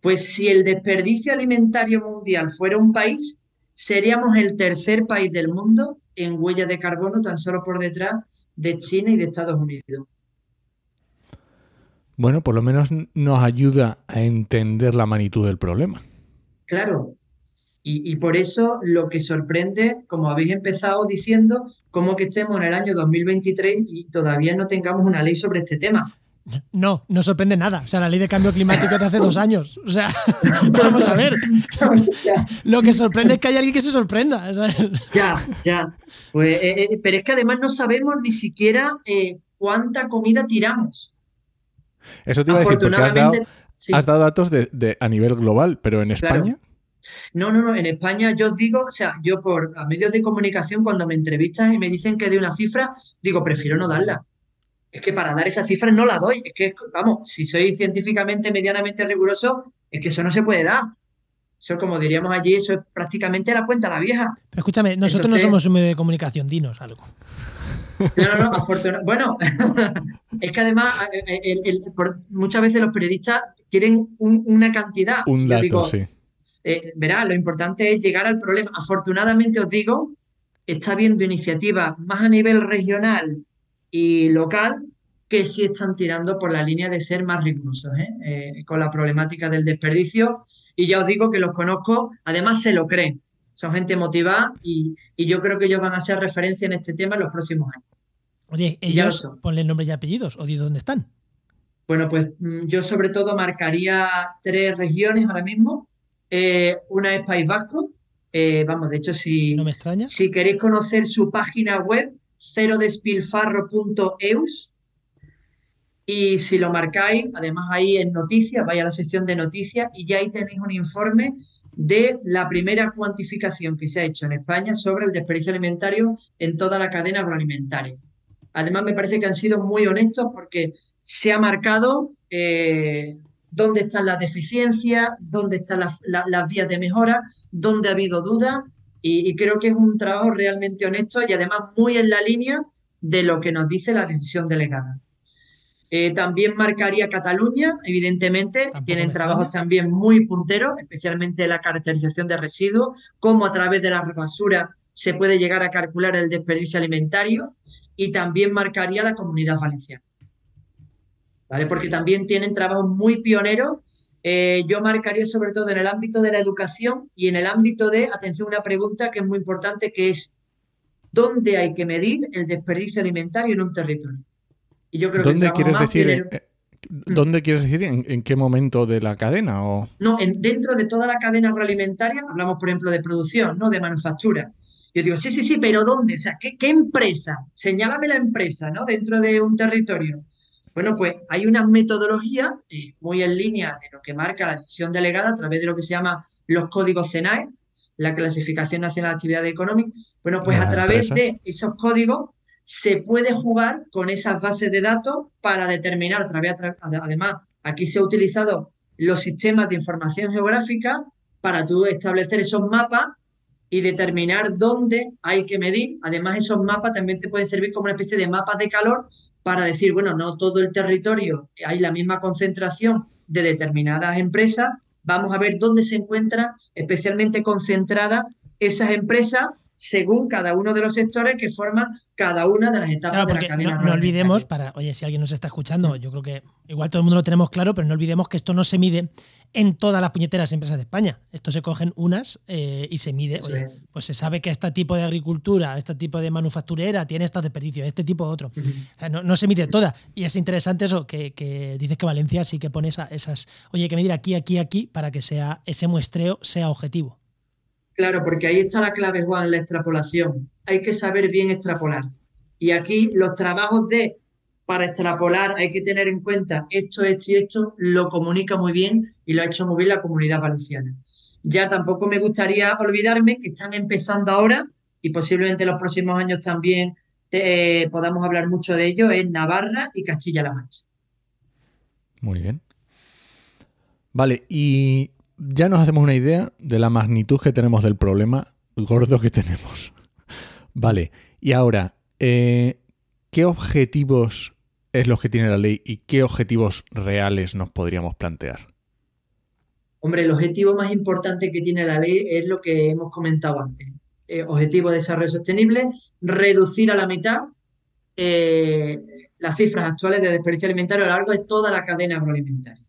Pues si el desperdicio alimentario mundial fuera un país, seríamos el tercer país del mundo en huella de carbono, tan solo por detrás de China y de Estados Unidos. Bueno, por lo menos nos ayuda a entender la magnitud del problema. Claro. Y, y, por eso lo que sorprende, como habéis empezado diciendo, cómo que estemos en el año 2023 y todavía no tengamos una ley sobre este tema. No, no sorprende nada. O sea, la ley de cambio climático de hace dos años. O sea, *laughs* vamos a ver. *laughs* Lo que sorprende es que hay alguien que se sorprenda. Ya, ya. Pues, eh, eh, pero es que además no sabemos ni siquiera eh, cuánta comida tiramos. Eso te iba a decir, porque has dado, datos de, a nivel global, pero en España. No, no, no. En España yo os digo, o sea, yo por a medios de comunicación cuando me entrevistan y me dicen que de una cifra, digo, prefiero no darla. Es que para dar esa cifra no la doy. Es que, vamos, si soy científicamente medianamente riguroso, es que eso no se puede dar. Eso, como diríamos allí, eso es prácticamente la cuenta la vieja. Pero escúchame, nosotros no somos un medio de comunicación, dinos algo. *laughs* No, no, no, afortunadamente. Bueno, *laughs* es que además muchas veces los periodistas quieren una cantidad. Un dato, sí eh, verá, lo importante es llegar al problema. Afortunadamente os digo, está habiendo iniciativas más a nivel regional y local que sí están tirando por la línea de ser más rigurosos ¿eh? Eh, con la problemática del desperdicio. Y ya os digo que los conozco, además se lo creen. Son gente motivada y, yo creo que ellos van a ser referencia en este tema en los próximos años. Oye, ellos, ponle nombres y apellidos, o de dónde están. Bueno, pues mm, yo sobre todo marcaría tres regiones ahora mismo. Eh, una es País Vasco. Eh, vamos, de hecho, si, no me extraña. si queréis conocer su página web, cerodespilfarro.eus. Y si lo marcáis, además ahí en noticias, vaya a la sección de noticias y ya ahí tenéis un informe de la primera cuantificación que se ha hecho en España sobre el desperdicio alimentario en toda la cadena agroalimentaria. Además, me parece que han sido muy honestos porque se ha marcado eh, dónde están las deficiencias, dónde están las, vías de mejora, dónde ha habido dudas y, creo que es un trabajo realmente honesto y además muy en la línea de lo que nos dice la decisión delegada. Eh, también marcaría Cataluña, evidentemente, tienen trabajos también muy punteros, especialmente la caracterización de residuos, cómo a través de la basura se puede llegar a calcular el desperdicio alimentario, y también marcaría la comunidad valenciana. ¿Vale? Porque también tienen trabajos muy pioneros. Eh, yo marcaría sobre todo en el ámbito de la educación y en el ámbito de, atención, una pregunta que es muy importante, que es, ¿dónde hay que medir el desperdicio alimentario en un territorio? Y yo creo ¿Dónde quieres decir? Eh, ¿Dónde quieres decir? ¿En, qué momento de la cadena? O... No, en, dentro de toda la cadena agroalimentaria, hablamos por ejemplo de producción, ¿no? de manufactura. Yo digo, sí, sí, sí, pero ¿dónde? O sea, ¿qué, empresa? Señálame la empresa, ¿no? Dentro de un territorio. Bueno, pues hay una metodología eh, muy en línea de lo que marca la decisión delegada a través de lo que se llama los códigos CENAE, la Clasificación Nacional de Actividad Económica. Bueno, pues a través de esos códigos se puede jugar con esas bases de datos para determinar, a través, además, aquí se ha utilizado los sistemas de información geográfica para tú establecer esos mapas y determinar dónde hay que medir. Además, esos mapas también te pueden servir como una especie de mapas de calor para decir, bueno, no todo el territorio hay la misma concentración de determinadas empresas. Vamos a ver dónde se encuentran especialmente concentradas esas empresas según cada uno de los sectores que forman cada una de las etapas de la cadena. No, no olvidemos, para, oye, si alguien nos está escuchando, yo creo que igual todo el mundo lo tenemos claro, pero no olvidemos que esto no se mide en todas las puñeteras empresas de España. Esto se cogen unas eh, y se mide. Oye, pues se sabe que este tipo de agricultura, este tipo de manufacturera tiene estos desperdicios, este tipo otro. no, se mide toda. Y es interesante eso, que, dices que Valencia sí que pone esas, oye, que medir aquí, aquí, aquí, para que sea ese muestreo sea objetivo. Claro, porque ahí está la clave, Juan, la extrapolación. Hay que saber bien extrapolar. Y aquí los trabajos de, para extrapolar, hay que tener en cuenta esto, esto y esto, lo comunica muy bien y lo ha hecho muy bien la comunidad valenciana. Ya tampoco me gustaría olvidarme que están empezando ahora y posiblemente en los próximos años también eh, podamos hablar mucho de ello en Navarra y Castilla-La Mancha. Muy bien. Vale, y ya nos hacemos una idea de la magnitud que tenemos del problema gordo que tenemos. *laughs* Vale, y ahora, eh, ¿qué objetivos es los que tiene la ley y qué objetivos reales nos podríamos plantear? Hombre, el objetivo más importante que tiene la ley es lo que hemos comentado antes. Eh, objetivo de desarrollo sostenible, reducir a la mitad eh, las cifras actuales de desperdicio alimentario a lo largo de toda la cadena agroalimentaria.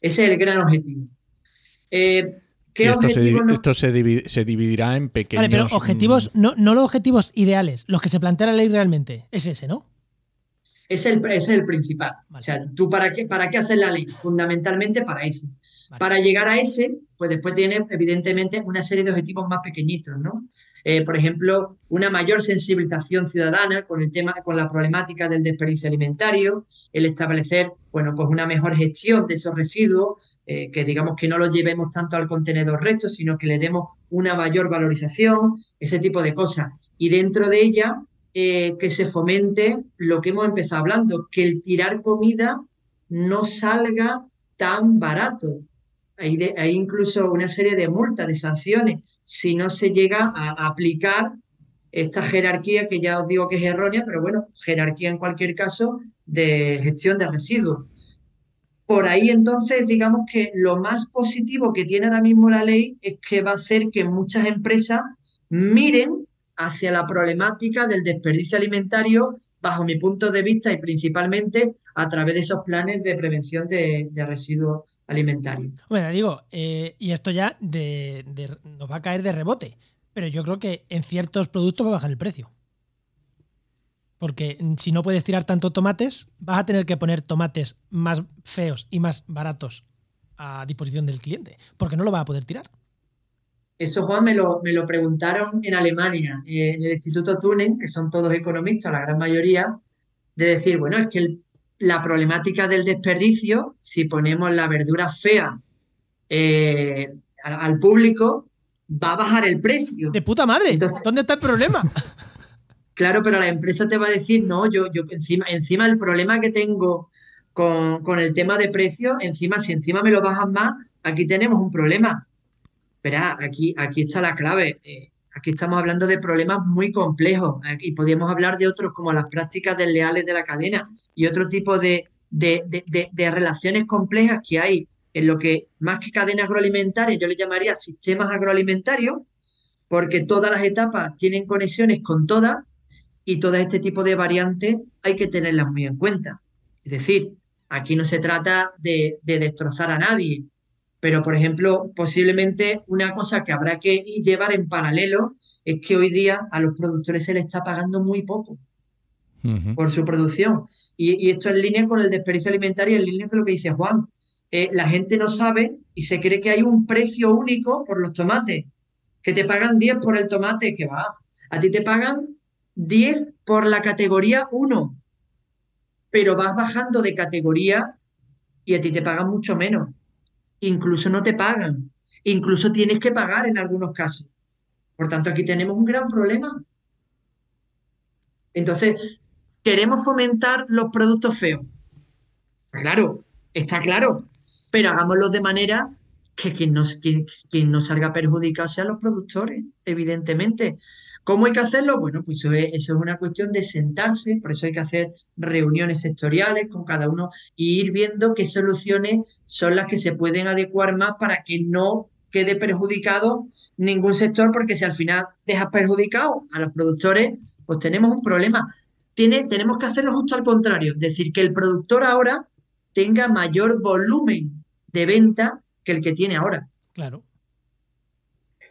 Ese es el gran objetivo. Eh, ¿qué esto, se, esto se, dividirá en pequeños. Vale, pero objetivos, no, no los objetivos ideales, los que se plantea la ley realmente. Es ese, ¿no? Es el, es el principal. O sea, ¿tú para qué, para qué hacer la ley? Fundamentalmente para ese. Para llegar a ese, pues después tiene evidentemente una serie de objetivos más pequeñitos, ¿no? Eh, por ejemplo, una mayor sensibilización ciudadana con el tema, con la problemática del desperdicio alimentario, el establecer, bueno, pues una mejor gestión de esos residuos, eh, que digamos que no lo llevemos tanto al contenedor recto, sino que le demos una mayor valorización, ese tipo de cosas. Y dentro de ella, eh, que se fomente lo que hemos empezado hablando, que el tirar comida no salga tan barato. Hay, hay incluso una serie de multas, de sanciones, si no se llega a aplicar esta jerarquía que ya os digo que es errónea, pero bueno, jerarquía en cualquier caso de gestión de residuos. Por ahí entonces, digamos que lo más positivo que tiene ahora mismo la ley es que va a hacer que muchas empresas miren hacia la problemática del desperdicio alimentario bajo mi punto de vista y principalmente a través de esos planes de prevención de, residuos alimentarios. Bueno, digo, eh, y esto ya nos va a caer de rebote, pero yo creo que en ciertos productos va a bajar el precio. Porque si no puedes tirar tanto tomates, vas a tener que poner tomates más feos y más baratos a disposición del cliente, porque no lo va a poder tirar. Eso, Juan, me lo, me lo preguntaron en Alemania, en el Instituto Tunen, que son todos economistas, la gran mayoría, de decir, bueno, es que la problemática del desperdicio, si ponemos la verdura fea eh, al, público, va a bajar el precio. De puta madre, ¿dónde está el problema? *laughs* Claro, pero la empresa te va a decir, no, yo, yo encima, encima el problema que tengo con, el tema de precio, encima, si encima me lo bajan más, aquí tenemos un problema. Espera, aquí, aquí está la clave. Eh, aquí estamos hablando de problemas muy complejos y podríamos hablar de otros como las prácticas desleales de la cadena y otro tipo de, de, de, de, relaciones complejas que hay en lo que más que cadena agroalimentaria, yo le llamaría sistemas agroalimentarios, porque todas las etapas tienen conexiones con todas y todo este tipo de variantes hay que tenerlas muy en cuenta. Es decir, aquí no se trata de, de destrozar a nadie, pero por ejemplo, posiblemente una cosa que habrá que llevar en paralelo es que hoy día a los productores se les está pagando muy poco por su producción. Y, esto en línea con el desperdicio alimentario, en línea con lo que dice Juan. Eh, la gente no sabe y se cree que hay un precio único por los tomates, que te pagan 10 por el tomate, que va. A ti te pagan 10 por la categoría 1, pero vas bajando de categoría y a ti te pagan mucho menos. Incluso no te pagan. Incluso tienes que pagar en algunos casos. Por tanto, aquí tenemos un gran problema. Entonces, queremos fomentar los productos feos. Claro, está claro, pero hagámoslo de manera que quien no, quien, salga perjudicado sean los productores, evidentemente. ¿Cómo hay que hacerlo? Bueno, pues eso es, una cuestión de sentarse, por eso hay que hacer reuniones sectoriales con cada uno y ir viendo qué soluciones son las que se pueden adecuar más para que no quede perjudicado ningún sector, porque si al final dejas perjudicado a los productores, pues tenemos un problema. Tiene, tenemos que hacerlo justo al contrario, es decir, que el productor ahora tenga mayor volumen de venta que el que tiene ahora. Claro.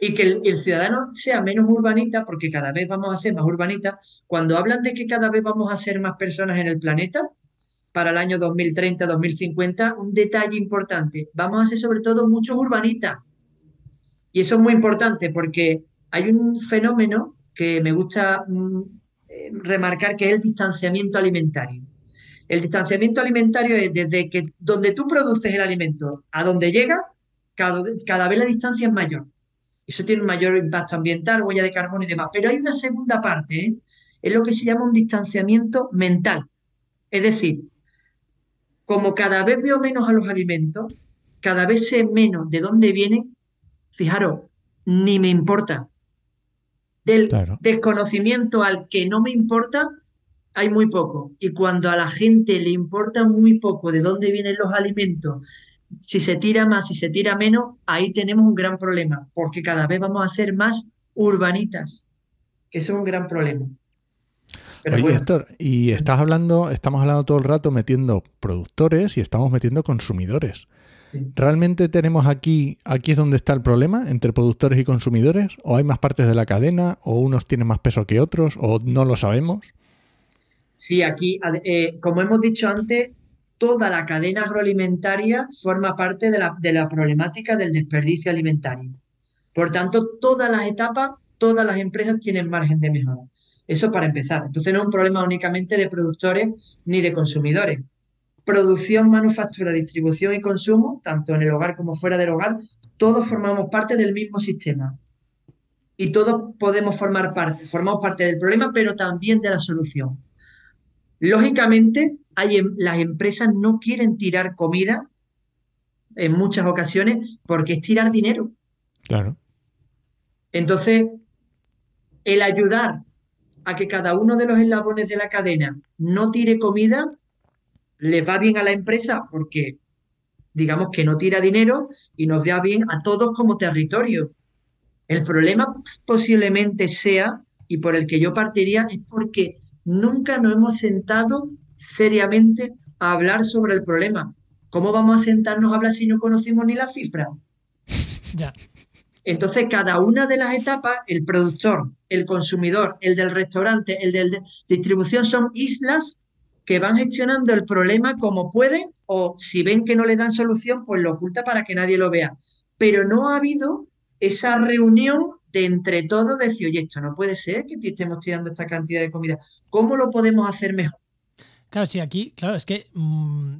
Y que el, ciudadano sea menos urbanita, porque cada vez vamos a ser más urbanita. Cuando hablan de que cada vez vamos a ser más personas en el planeta, para el año 2030, 2050, un detalle importante, vamos a ser sobre todo muchos urbanitas. Y eso es muy importante porque hay un fenómeno que me gusta mm, eh, remarcar que es el distanciamiento alimentario. El distanciamiento alimentario es desde que donde tú produces el alimento a donde llega, cada vez la distancia es mayor. Eso tiene un mayor impacto ambiental, huella de carbono y demás. Pero hay una segunda parte, ¿eh? es lo que se llama un distanciamiento mental. Es decir, como cada vez veo menos a los alimentos, cada vez sé menos de dónde vienen, fijaros, ni me importa. Del desconocimiento al que no me importa, hay muy poco. Y cuando a la gente le importa muy poco de dónde vienen los alimentos, si se tira más, si se tira menos, ahí tenemos un gran problema, porque cada vez vamos a ser más urbanitas, que eso es un gran problema. Oye, Héctor, y estás hablando, estamos hablando todo el rato metiendo productores y estamos metiendo consumidores. ¿Realmente tenemos aquí, aquí es donde está el problema entre productores y consumidores? ¿O hay más partes de la cadena? ¿O unos tienen más peso que otros? ¿O no lo sabemos? Sí, aquí, eh, como hemos dicho antes, toda la cadena agroalimentaria forma parte de la, problemática del desperdicio alimentario. Por tanto, todas las etapas, todas las empresas tienen margen de mejora. Eso para empezar. Entonces no es un problema únicamente de productores ni de consumidores producción, manufactura, distribución y consumo, tanto en el hogar como fuera del hogar, todos formamos parte del mismo sistema. Y todos podemos formar parte, formamos parte del problema, pero también de la solución. Lógicamente, hay, em, las empresas no quieren tirar comida en muchas ocasiones porque es tirar dinero. Claro. Entonces, el ayudar a que cada uno de los eslabones de la cadena no tire comida le va bien a la empresa porque digamos que no tira dinero y nos va bien a todos como territorio. El problema posiblemente sea, y por el que yo partiría, es porque nunca nos hemos sentado seriamente a hablar sobre el problema. ¿Cómo vamos a sentarnos a hablar si no conocemos ni la cifra? *laughs* Ya. Entonces, cada una de las etapas, el productor, el consumidor, el del restaurante, el de distribución, son islas que van gestionando el problema como pueden o si ven que no le dan solución, pues lo oculta para que nadie lo vea. Pero no ha habido esa reunión de entre todos decir, oye, esto no puede ser que estemos tirando esta cantidad de comida. ¿Cómo lo podemos hacer mejor? Claro, sí, aquí, claro, es que mm,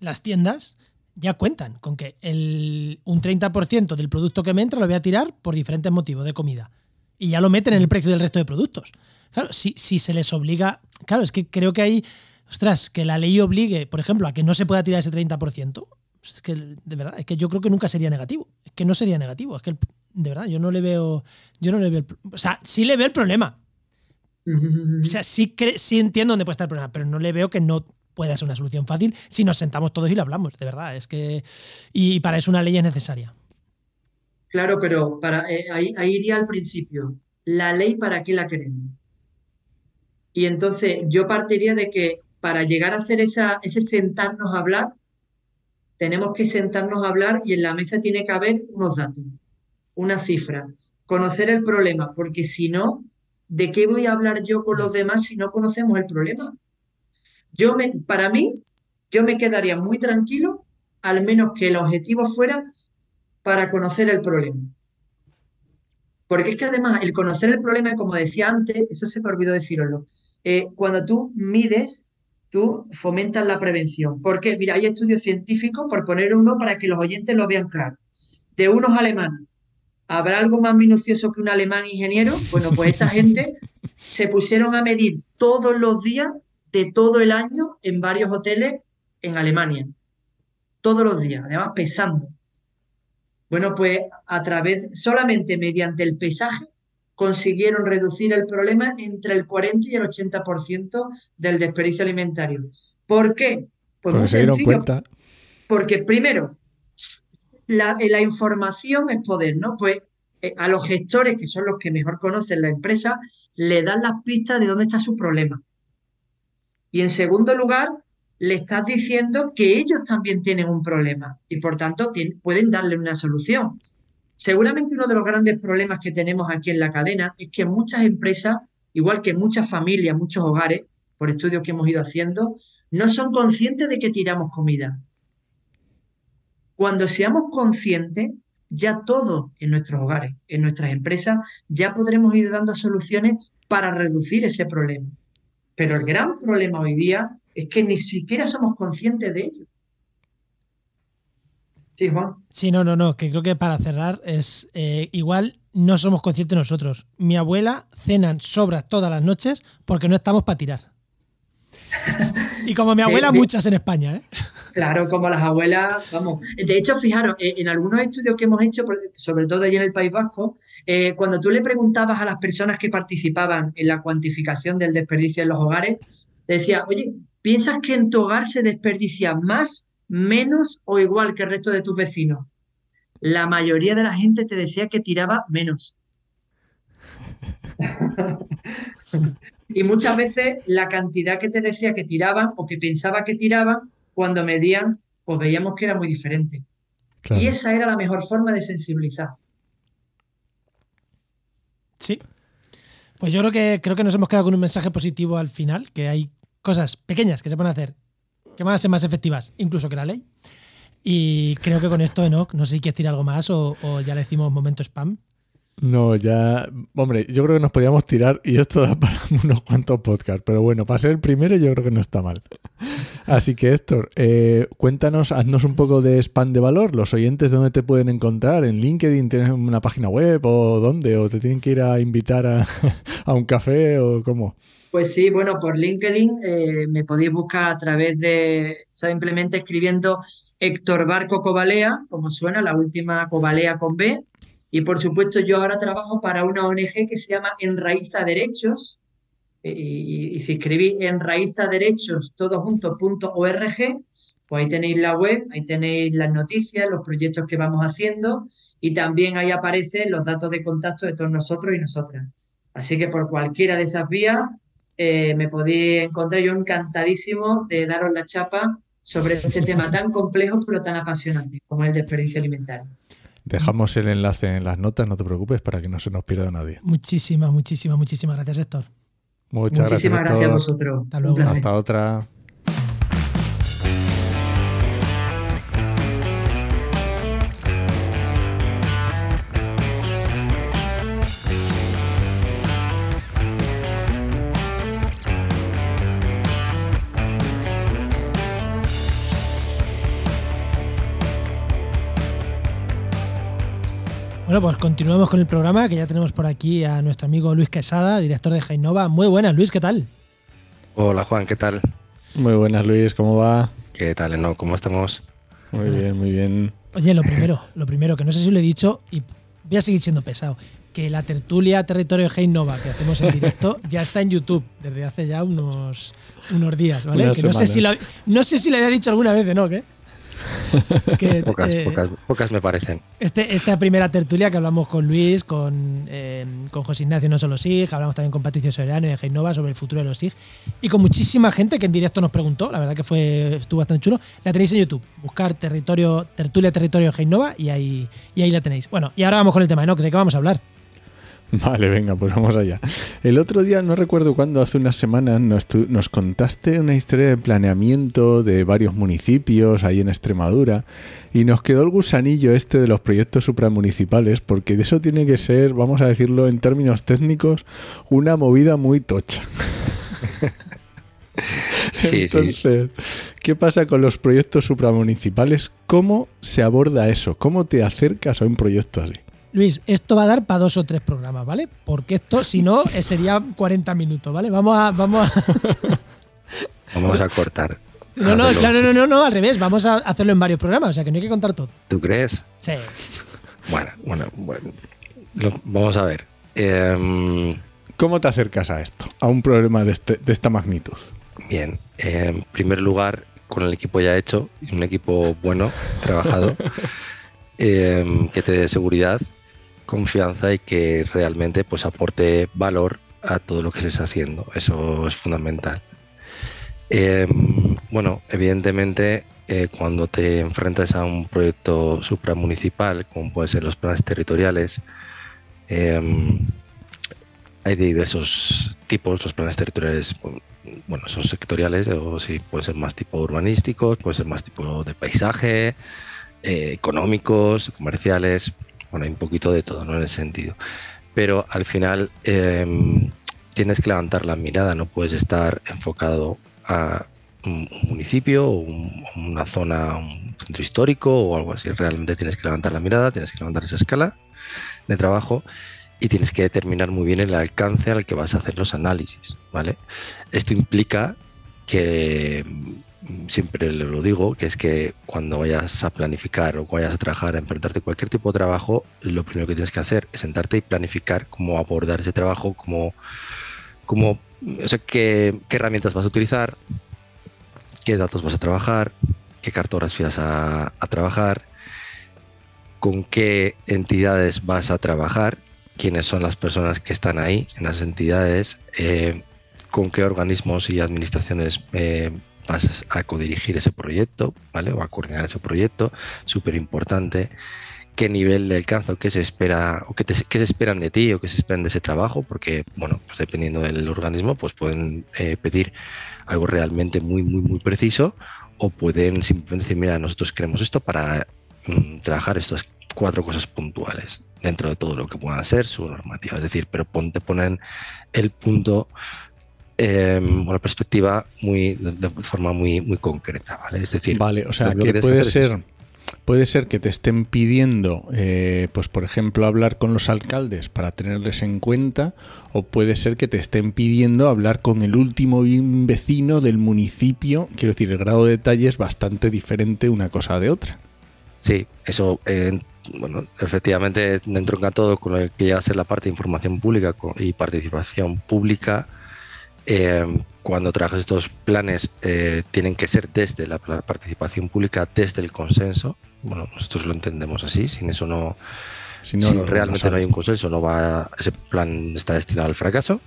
las tiendas ya cuentan con que el, un 30% del producto que me entra lo voy a tirar por diferentes motivos de comida. Y ya lo meten en el precio del resto de productos. Claro, si, si se les obliga. Claro, es que creo que hay. Ostras, que la ley obligue, por ejemplo, a que no se pueda tirar ese 30%. Es que, de verdad, es que yo creo que nunca sería negativo. Es que no sería negativo. Es que, de verdad, yo no le veo. Yo no le veo. o sea, sí le veo el problema. *laughs* O sea, sí, sí entiendo dónde puede estar el problema, pero no le veo que no puede ser una solución fácil si nos sentamos todos y lo hablamos, de verdad. Es que. Y para eso una ley es necesaria. Claro, pero para, eh, ahí, ahí iría al principio. ¿La ley para qué la queremos? Y entonces yo partiría de que para llegar a hacer esa, ese sentarnos a hablar, tenemos que sentarnos a hablar y en la mesa tiene que haber unos datos, una cifra, conocer el problema, porque si no, ¿de qué voy a hablar yo con los demás si no conocemos el problema? Yo me, para mí, yo me quedaría muy tranquilo, al menos que el objetivo fuera para conocer el problema. Porque es que además el conocer el problema, como decía antes, eso se me olvidó decirlo, eh, cuando tú mides, tú fomentas la prevención. Porque, mira, hay estudios científicos, por poner uno para que los oyentes lo vean claro, de unos alemanes. ¿Habrá algo más minucioso que un alemán ingeniero? Bueno, pues esta gente *laughs* se pusieron a medir todos los días de todo el año en varios hoteles en Alemania. Todos los días, además pesando. Bueno, pues a través, solamente mediante el pesaje, consiguieron reducir el problema entre el 40 y el 80% del desperdicio alimentario. ¿Por qué? Pues muy sencillo. Porque primero, la, la, información es poder, ¿no? Pues eh, a los gestores, que son los que mejor conocen la empresa, le dan las pistas de dónde está su problema. Y en segundo lugar, le estás diciendo que ellos también tienen un problema y por tanto pueden darle una solución. Seguramente uno de los grandes problemas que tenemos aquí en la cadena es que muchas empresas, igual que muchas familias, muchos hogares, por estudios que hemos ido haciendo, no son conscientes de que tiramos comida. Cuando seamos conscientes, ya todos en nuestros hogares, en nuestras empresas, ya podremos ir dando soluciones para reducir ese problema. Pero el gran problema hoy día es que ni siquiera somos conscientes de ello. Sí, Juan. Sí, no, no, no, que creo que para cerrar es eh, igual no somos conscientes nosotros. Mi abuela cenan sobras todas las noches porque no estamos para tirar. *laughs* y como mi abuela, muchas en España, ¿eh? Claro, como las abuelas, vamos. De hecho, fijaros, eh, en algunos estudios que hemos hecho, sobre todo allí en el País Vasco, eh, cuando tú le preguntabas a las personas que participaban en la cuantificación del desperdicio en los hogares, decía, oye, ¿piensas que en tu hogar se desperdicia más menos o igual que el resto de tus vecinos? La mayoría de la gente te decía que tiraba menos. *laughs* y muchas veces la cantidad que te decía que tiraban o que pensaba que tiraban, cuando medían, pues veíamos que era muy diferente. Y esa era la mejor forma de sensibilizar. Sí. Pues yo creo que creo que nos hemos quedado con un mensaje positivo al final, que hay cosas pequeñas que se pueden hacer que van a ser más efectivas, incluso que la ley. Y creo que con esto, Enoch, no sé si quieres tirar algo más o, ya le decimos momento spam. No, ya. Hombre, yo creo que nos podíamos tirar y esto da para *laughs* unos cuantos podcasts. Pero bueno, para ser el primero, yo creo que no está mal. Así que, Héctor, eh, cuéntanos, haznos un poco de spam de valor. Los oyentes, ¿dónde te pueden encontrar? ¿En LinkedIn tienes una página web o dónde? ¿O te tienen que ir a invitar a, *laughs* a un café o cómo? Pues sí, bueno, por LinkedIn eh, me podéis buscar a través de simplemente escribiendo Héctor Barco Cobalea, como suena, la última Cobalea con B. Y por supuesto, yo ahora trabajo para una ONG que se llama Enraiza Derechos. Y, si escribís Enraiza Derechos, todo junto, punto org, pues ahí tenéis la web, ahí tenéis las noticias, los proyectos que vamos haciendo y también ahí aparecen los datos de contacto de todos nosotros y nosotras. Así que por cualquiera de esas vías eh, me podéis encontrar yo encantadísimo de daros la chapa sobre este *laughs* tema tan complejo pero tan apasionante como el desperdicio alimentario. Dejamos el enlace en las notas, no te preocupes, para que no se nos pierda nadie. Muchísimas, muchísimas, muchísimas gracias, Héctor. Muchas Muchísimas gracias, a vosotros. Hasta luego. Hasta otra. Bueno, pues continuamos con el programa, que ya tenemos por aquí a nuestro amigo Luis Quesada, director de Jainova. Muy buenas, Luis, ¿qué tal? Hola, Juan, ¿qué tal? Muy buenas, Luis, ¿cómo va? ¿Qué tal, no? ¿Cómo estamos? Muy bien, muy bien. Oye, lo primero, *laughs* lo primero, que no sé si lo he dicho y voy a seguir siendo pesado. que la tertulia Territorio Hey Nova que hacemos en directo *laughs* ya está en YouTube desde hace ya unos, unos días, ¿vale? Que no, sé si lo, no sé si le había dicho alguna vez de no, ¿qué? *laughs* Que, Pocas, eh, pocas, pocas me parecen. este, esta primera tertulia que hablamos con Luis, con, eh, con José Ignacio No Solo SIG, hablamos también con Patricio Soberano y de Heinova sobre el futuro de los SIG y con muchísima gente que en directo nos preguntó, la verdad que fue estuvo bastante chulo. La tenéis en YouTube, buscar territorio, tertulia territorio Heinova y ahí, y ahí la tenéis. Bueno, y ahora vamos con el tema, ¿no? ¿De qué vamos a hablar? *laughs* Vale, venga, pues vamos allá. El otro día, no recuerdo cuándo, hace unas semanas, nos, contaste una historia de planeamiento de varios municipios ahí en Extremadura y nos quedó el gusanillo este de los proyectos supramunicipales porque de eso tiene que ser, vamos a decirlo en términos técnicos, una movida muy tocha. *laughs* Sí, sí. Entonces, ¿qué pasa con los proyectos supramunicipales? ¿Cómo se aborda eso? ¿Cómo te acercas a un proyecto así? Luis, esto va a dar para dos o tres programas, ¿vale? Porque esto, si no, eh, sería 40 minutos, ¿vale? Vamos a. Vamos a *laughs* Vamos a cortar. no, no, claro, no, no, no, al revés. Vamos a hacerlo en varios programas, o sea que no hay que contar todo. ¿Tú crees? Sí. Bueno, bueno, bueno. Lo- vamos a ver. Em, ¿Cómo te acercas a esto? A un problema de, este- de esta magnitud. bien, en primer lugar, con el equipo ya hecho, un equipo bueno, trabajado, *laughs* em, que te dé seguridad, confianza y que realmente pues aporte valor a todo lo que estés haciendo. Eso es fundamental. Em, bueno, evidentemente, eh, cuando te enfrentas a un proyecto supramunicipal, como pueden ser los planes territoriales, em, hay diversos tipos. Los planes territoriales, bu- bueno, son sectoriales, o sí, pueden ser más tipo urbanísticos, pueden ser más tipo de paisaje, eh, económicos, comerciales. Bueno, hay un poquito de todo, ¿no? En ese sentido. Pero al final em, tienes que levantar la mirada, no puedes estar enfocado a un un municipio o un- una zona, un centro histórico o algo así. Realmente tienes que levantar la mirada, tienes que levantar esa escala de trabajo y tienes que determinar muy bien el alcance al que vas a hacer los análisis, ¿vale? Esto implica que siempre lo digo, que es que cuando vayas a planificar o vayas a trabajar, a enfrentarte a cualquier tipo de trabajo, lo primero que tienes que hacer es sentarte y planificar cómo abordar ese trabajo, cómo, cómo o sea, qué, herramientas vas a utilizar, qué datos vas a trabajar, qué cartografías a, a trabajar, con qué entidades vas a trabajar, quiénes son las personas que están ahí en las entidades, eh, con qué organismos y administraciones eh, vas a codirigir ese proyecto, ¿vale? O a coordinar ese proyecto, súper importante. Qué nivel de alcance o qué se espera, o qué, te- se esperan de ti o qué se esperan de ese trabajo, porque, bueno, pues dependiendo del organismo, pues pueden eh, pedir algo realmente muy, muy, muy preciso o pueden simplemente decir, mira, nosotros queremos esto para mm, trabajar estas cuatro cosas puntuales dentro de todo lo que puedan ser su normativa. Es decir, pero te ponen el punto eh, o la perspectiva muy, de, de forma muy, muy concreta, ¿vale? Es decir, Vale, o sea, que puede es- ser, puede ser que te estén pidiendo, eh, pues por ejemplo, hablar con los alcaldes para tenerles en cuenta, o puede ser que te estén pidiendo hablar con el último vecino del municipio. Quiero decir, el grado de detalle es bastante diferente una cosa de otra. Sí, eso, eh, bueno, efectivamente entronca todo con el que ya ser la parte de información pública y participación pública. Eh, cuando trabajas estos planes, eh, tienen que ser desde la participación pública, desde el consenso. Bueno, nosotros lo entendemos así, sin eso no, Si si no, no- realmente no no hay un consenso, no va, ese plan está destinado al fracaso.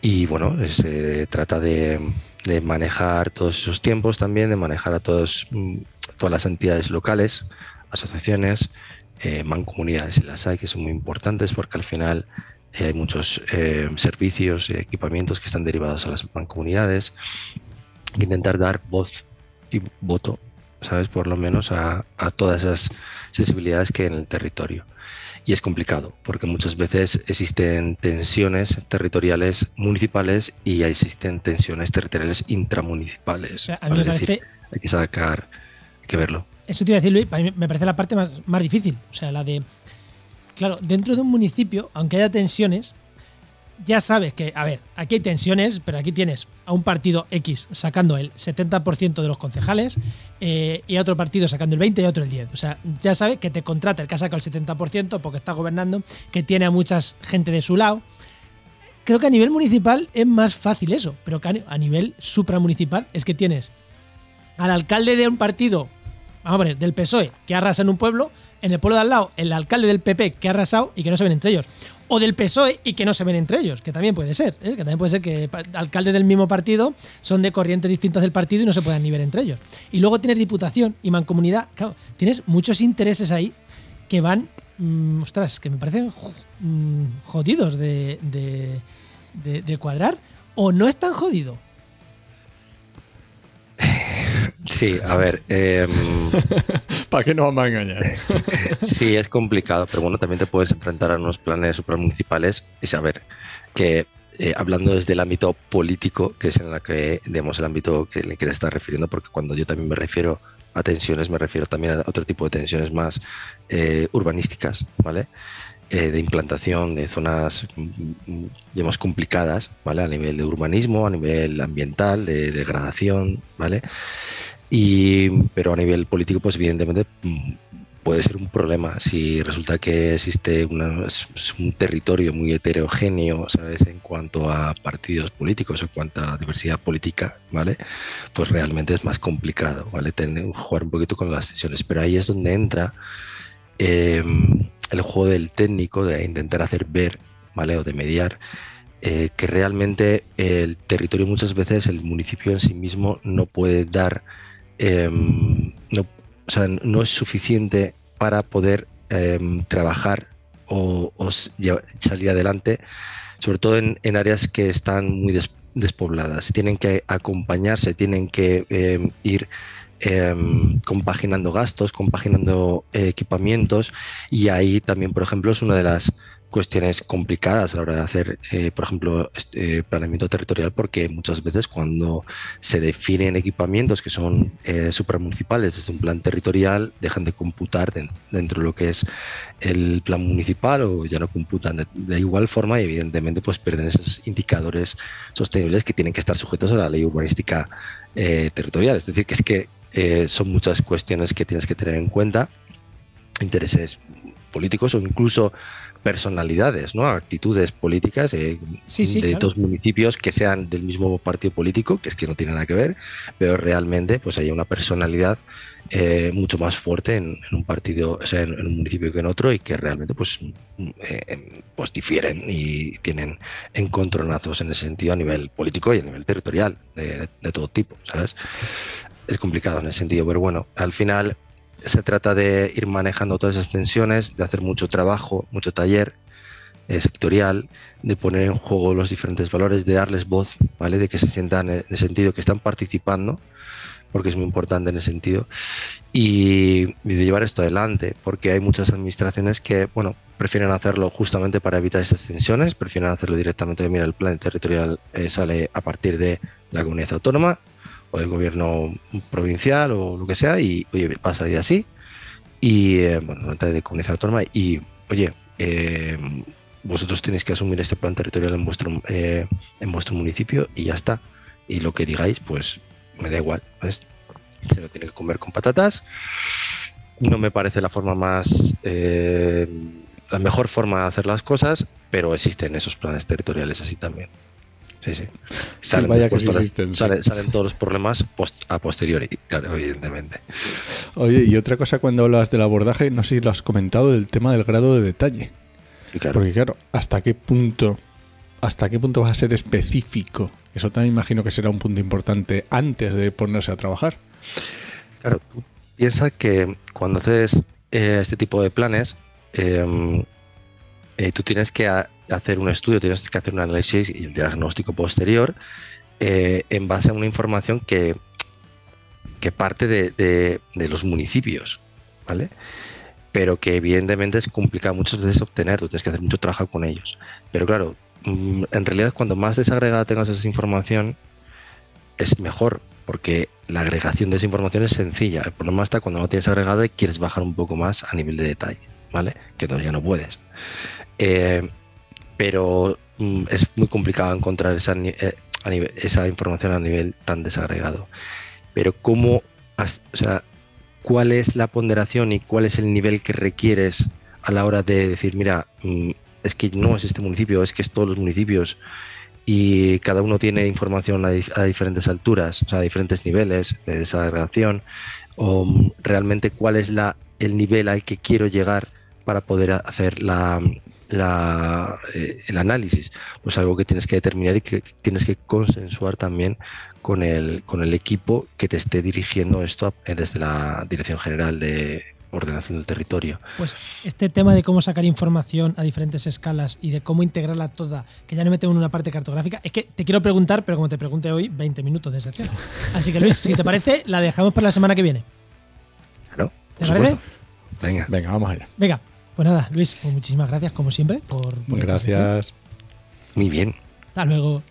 Y bueno, se trata de, de manejar todos esos tiempos también, de manejar a todos, mm, todas las entidades locales, asociaciones, eh, mancomunidades, si las hay, que son muy importantes porque al final eh, hay muchos eh, servicios y equipamientos que están derivados a las mancomunidades. Intentar dar voz y voto, ¿sabes? Por lo menos a, a todas esas sensibilidades que hay en el territorio. Y es complicado, porque muchas veces existen tensiones territoriales municipales y existen tensiones territoriales intramunicipales. O sea, a mí me es decir, parece, hay que sacar, hay que verlo. eso te iba a decir, Luis, para mí me parece la parte más, más difícil. O sea, la de. Claro, dentro de un municipio, aunque haya tensiones, ya sabes que, a ver, aquí hay tensiones, pero aquí tienes a un partido X sacando el 70% de los concejales eh, y a otro partido sacando el 20% y a otro el 10%. O sea, ya sabes que te contrata el que ha sacado el 70% porque está gobernando, que tiene a mucha gente de su lado. Creo que a nivel municipal es más fácil eso, pero a nivel supramunicipal es que tienes al alcalde de un partido, vamos a del PSOE, que arrasa en un pueblo, en el pueblo de al lado, el alcalde del PP que ha arrasado y que no se ven entre ellos o del PSOE y que no se ven entre ellos, que también puede ser, ¿eh? que también puede ser que alcaldes del mismo partido son de corrientes distintas del partido y no se puedan ni ver entre ellos. Y luego tienes diputación y mancomunidad, claro, tienes muchos intereses ahí que van, mm, ostras, que me parecen mm, jodidos de, de cuadrar, o no es tan jodido. Sí, a ver. Em, *laughs* ¿Para qué nos vamos a engañar? *laughs* sí, es complicado, pero bueno, también te puedes enfrentar a unos planes supramunicipales y saber que eh, hablando desde el ámbito político, que es en la que, digamos, el ámbito que, que te estás refiriendo, porque cuando yo también me refiero a tensiones, me refiero también a otro tipo de tensiones más eh, urbanísticas, ¿vale? Eh, de implantación de zonas, digamos, complicadas, ¿vale? A nivel de urbanismo, a nivel ambiental, de degradación, ¿vale? Y, pero a nivel político, pues evidentemente mm, puede ser un problema si resulta que existe un territorio muy heterogéneo, ¿sabes? En cuanto a partidos políticos, en cuanto a diversidad política, ¿vale? Pues realmente es más complicado, ¿vale? Tener, jugar un poquito con las tensiones. Pero ahí es donde entra em, el juego del técnico, de intentar hacer ver, ¿vale? O de mediar. Eh, que realmente el territorio muchas veces, el municipio en sí mismo no puede dar Em, no, o sea, no es suficiente para poder em, trabajar o, salir adelante, sobre todo en, áreas que están muy despobladas. Tienen que acompañarse, tienen que em, ir compaginando gastos, compaginando equipamientos y ahí también, por ejemplo, es una de las cuestiones complicadas a la hora de hacer, eh, por ejemplo, este planeamiento territorial, porque muchas veces cuando se definen equipamientos que son eh, supramunicipales desde un plan territorial, dejan de computar dentro de lo que es el plan municipal o ya no computan de, igual forma y evidentemente pues pierden esos indicadores sostenibles que tienen que estar sujetos a la ley urbanística eh, territorial. Es decir, que es que son muchas cuestiones que tienes que tener en cuenta, intereses políticos o incluso personalidades, ¿no? actitudes políticas de dos municipios que sean del mismo partido político, que es que no tiene nada que ver, pero realmente pues hay una personalidad eh, mucho más fuerte en, un partido, o sea, en, un municipio que en otro y que realmente pues, eh, pues difieren y tienen encontronazos en ese sentido a nivel político y a nivel territorial de, de todo tipo, ¿sabes? Es complicado en ese sentido, pero bueno, al final se trata de ir manejando todas esas tensiones, de hacer mucho trabajo, mucho taller eh, sectorial, de poner en juego los diferentes valores, de darles voz, ¿vale? De que se sientan en el sentido que están participando, porque es muy importante en ese sentido, y, de llevar esto adelante, porque hay muchas administraciones que, bueno, prefieren hacerlo justamente para evitar estas tensiones, prefieren hacerlo directamente, mira, el plan territorial eh, sale a partir de la comunidad autónoma, o del gobierno provincial o lo que sea, y oye, pasa de así, y eh, bueno, de comunidad autónoma, y oye, eh, vosotros tenéis que asumir este plan territorial en vuestro, eh, en vuestro municipio y ya está. Y lo que digáis, pues me da igual. Se lo tiene que comer con patatas. No me parece la forma más. la mejor forma de hacer las cosas, pero existen esos planes territoriales así también. Sí, sí. Salen, salen, todos los problemas a posteriori, claro, evidentemente. Oye, y otra cosa cuando hablas del abordaje, no sé si lo has comentado, el tema del grado de detalle. Porque claro, ¿hasta qué punto hasta qué punto vas a ser específico? Eso también imagino que será un punto importante antes de ponerse a trabajar. Claro, tú piensas que cuando haces eh, este tipo de planes, eh, eh, tú tienes que hacer un estudio, tienes que hacer un análisis y el diagnóstico posterior eh, en base a una información que, que parte de, los municipios, ¿vale? Pero que evidentemente es complicado muchas veces obtener, tú tienes que hacer mucho trabajo con ellos. Pero claro, mm, en realidad cuando más desagregada tengas esa información, es mejor, porque la agregación de esa información es sencilla. El problema está cuando no tienes agregada y quieres bajar un poco más a nivel de detalle, ¿vale? Que todavía no puedes. Eh, pero mm, es muy complicado encontrar eh, esa información a nivel tan desagregado. Pero cómo, o sea, cuál es la ponderación y cuál es el nivel que requieres a la hora de decir, mira, mm, es que no es este municipio, es que es todos los municipios y cada uno tiene información a, a diferentes alturas, o sea, a diferentes niveles de desagregación, o mm, realmente cuál es la, el nivel al que quiero llegar para poder hacer la, la, eh, el análisis. Pues algo que tienes que determinar y que tienes que consensuar también con el, con el equipo que te esté dirigiendo esto eh, desde la Dirección General de Ordenación del Territorio. Pues este tema de cómo sacar información a diferentes escalas y de cómo integrarla toda, que ya no metemos en una parte cartográfica, es que te quiero preguntar, pero como te pregunté hoy, 20 minutos de sección. Así que Luis, si te parece, la dejamos para la semana que viene. Claro, ¿Te por parece? supuesto. Venga, Venga, vamos allá. Venga, pues nada, Luis, pues muchísimas gracias como siempre por. Gracias. muy bien. Hasta luego.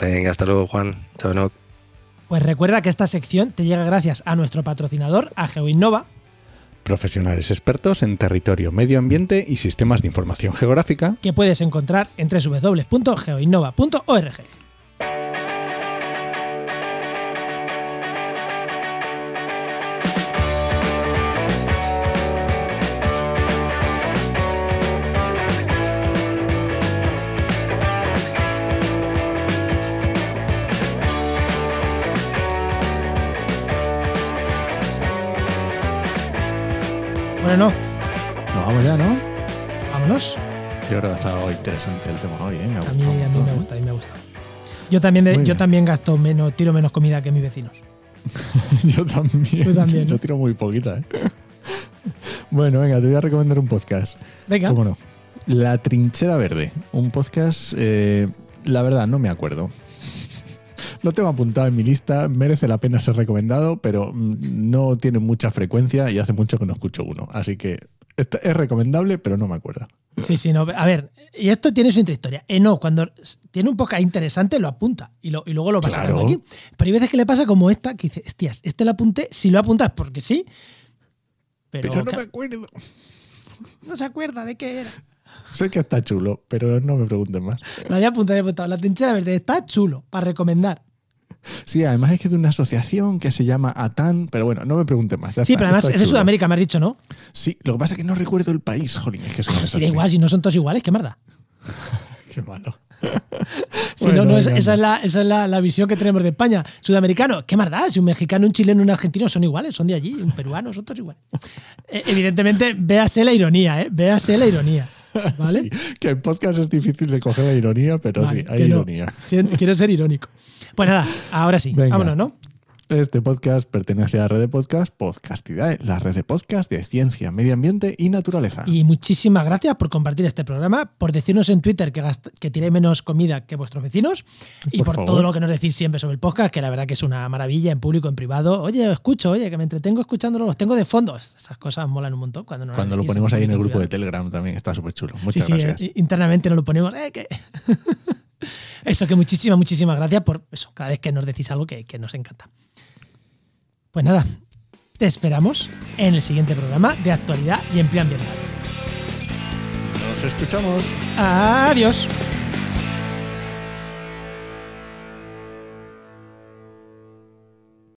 Venga, hasta luego, Juan. Chao, Enoch. Pues recuerda que esta sección te llega gracias a nuestro patrocinador, a GeoInnova, Profesionales expertos en territorio, medio ambiente y sistemas de información geográfica. que puedes encontrar en www.geoinnova.org. Bueno, no, Nos vamos ya, ¿no? vámonos. Yo creo que ha estado interesante el tema hoy, ¿eh? Me ha A mí, gustado a mí me ¿eh? gusta, a mí me gusta. Yo también, de- yo también gasto menos, tiro menos comida que mis vecinos. *laughs* Yo también. Tú también, Yo ¿no? tiro muy poquita, ¿eh? *laughs* Bueno, venga, te voy a recomendar un podcast. Venga, ¿Cómo no? La Trinchera Verde. Un podcast, eh, la verdad, no me acuerdo. Lo tengo apuntado en mi lista, merece la pena ser recomendado, pero mm, no tiene mucha frecuencia y hace mucho que no escucho uno. Así que es recomendable, pero no me acuerdo. sí, sí, no. A ver, y esto tiene su intrahistoria. Eh, no, cuando tiene un podcast interesante lo apunta y, lo, y luego lo va Claro. aquí. Pero hay veces que le pasa como esta, que dice, hostias, este lo apunté, si lo apuntas porque sí, pero, Pero no me acuerdo. no se acuerda de qué era. Sé que está chulo, pero no me pregunten más. Lo había apuntado, había apuntado. La trinchera verde está chulo para recomendar. Sí, además es que de una asociación que se llama ATAN, pero bueno, no me pregunten más. ya Sí, está, pero además es de. Sudamérica, me has dicho, ¿no? Sí, lo que pasa es que no recuerdo el país, jolín, es que es un Ah, sí, da igual, si no son todos iguales, qué marda. *laughs* Qué malo. *laughs* Si Bueno, no, no, es- esa, es la, esa es la, la visión que tenemos de España. Sudamericano, qué más da? Si un mexicano, un chileno, un argentino son iguales, son de allí, un peruano, son todos iguales. Eh, evidentemente, véase la ironía, ¿eh? Véase la ironía. *laughs* ¿Vale? Sí, que en podcast es difícil de coger la ironía, pero Vale, sí, hay no. ironía. Quiero ser irónico. Pues nada, ahora sí, Venga. vámonos, ¿no? Este podcast pertenece a la red de podcast Podcastidae, la red de podcast de ciencia, medio ambiente y naturaleza. Y muchísimas gracias por compartir este programa, por decirnos en Twitter que, que menos comida que vuestros vecinos y Por todo lo que nos decís siempre sobre el podcast, que la verdad que es una maravilla en público, en privado. Oye, escucho, oye, que me entretengo escuchándolo, los tengo de fondo. Esas cosas molan un montón cuando, nos Cuando lo ponemos ahí en el grupo de. Telegram también está súper chulo. Sí, Muchas sí, gracias. eh, internamente nos lo ponemos. eh, que- *laughs* Eso, que muchísimas, muchísimas gracias por eso, cada vez que nos decís algo que, que nos encanta. Pues nada, te esperamos en el siguiente programa de actualidad y empleo ambiental. Nos escuchamos. Adiós.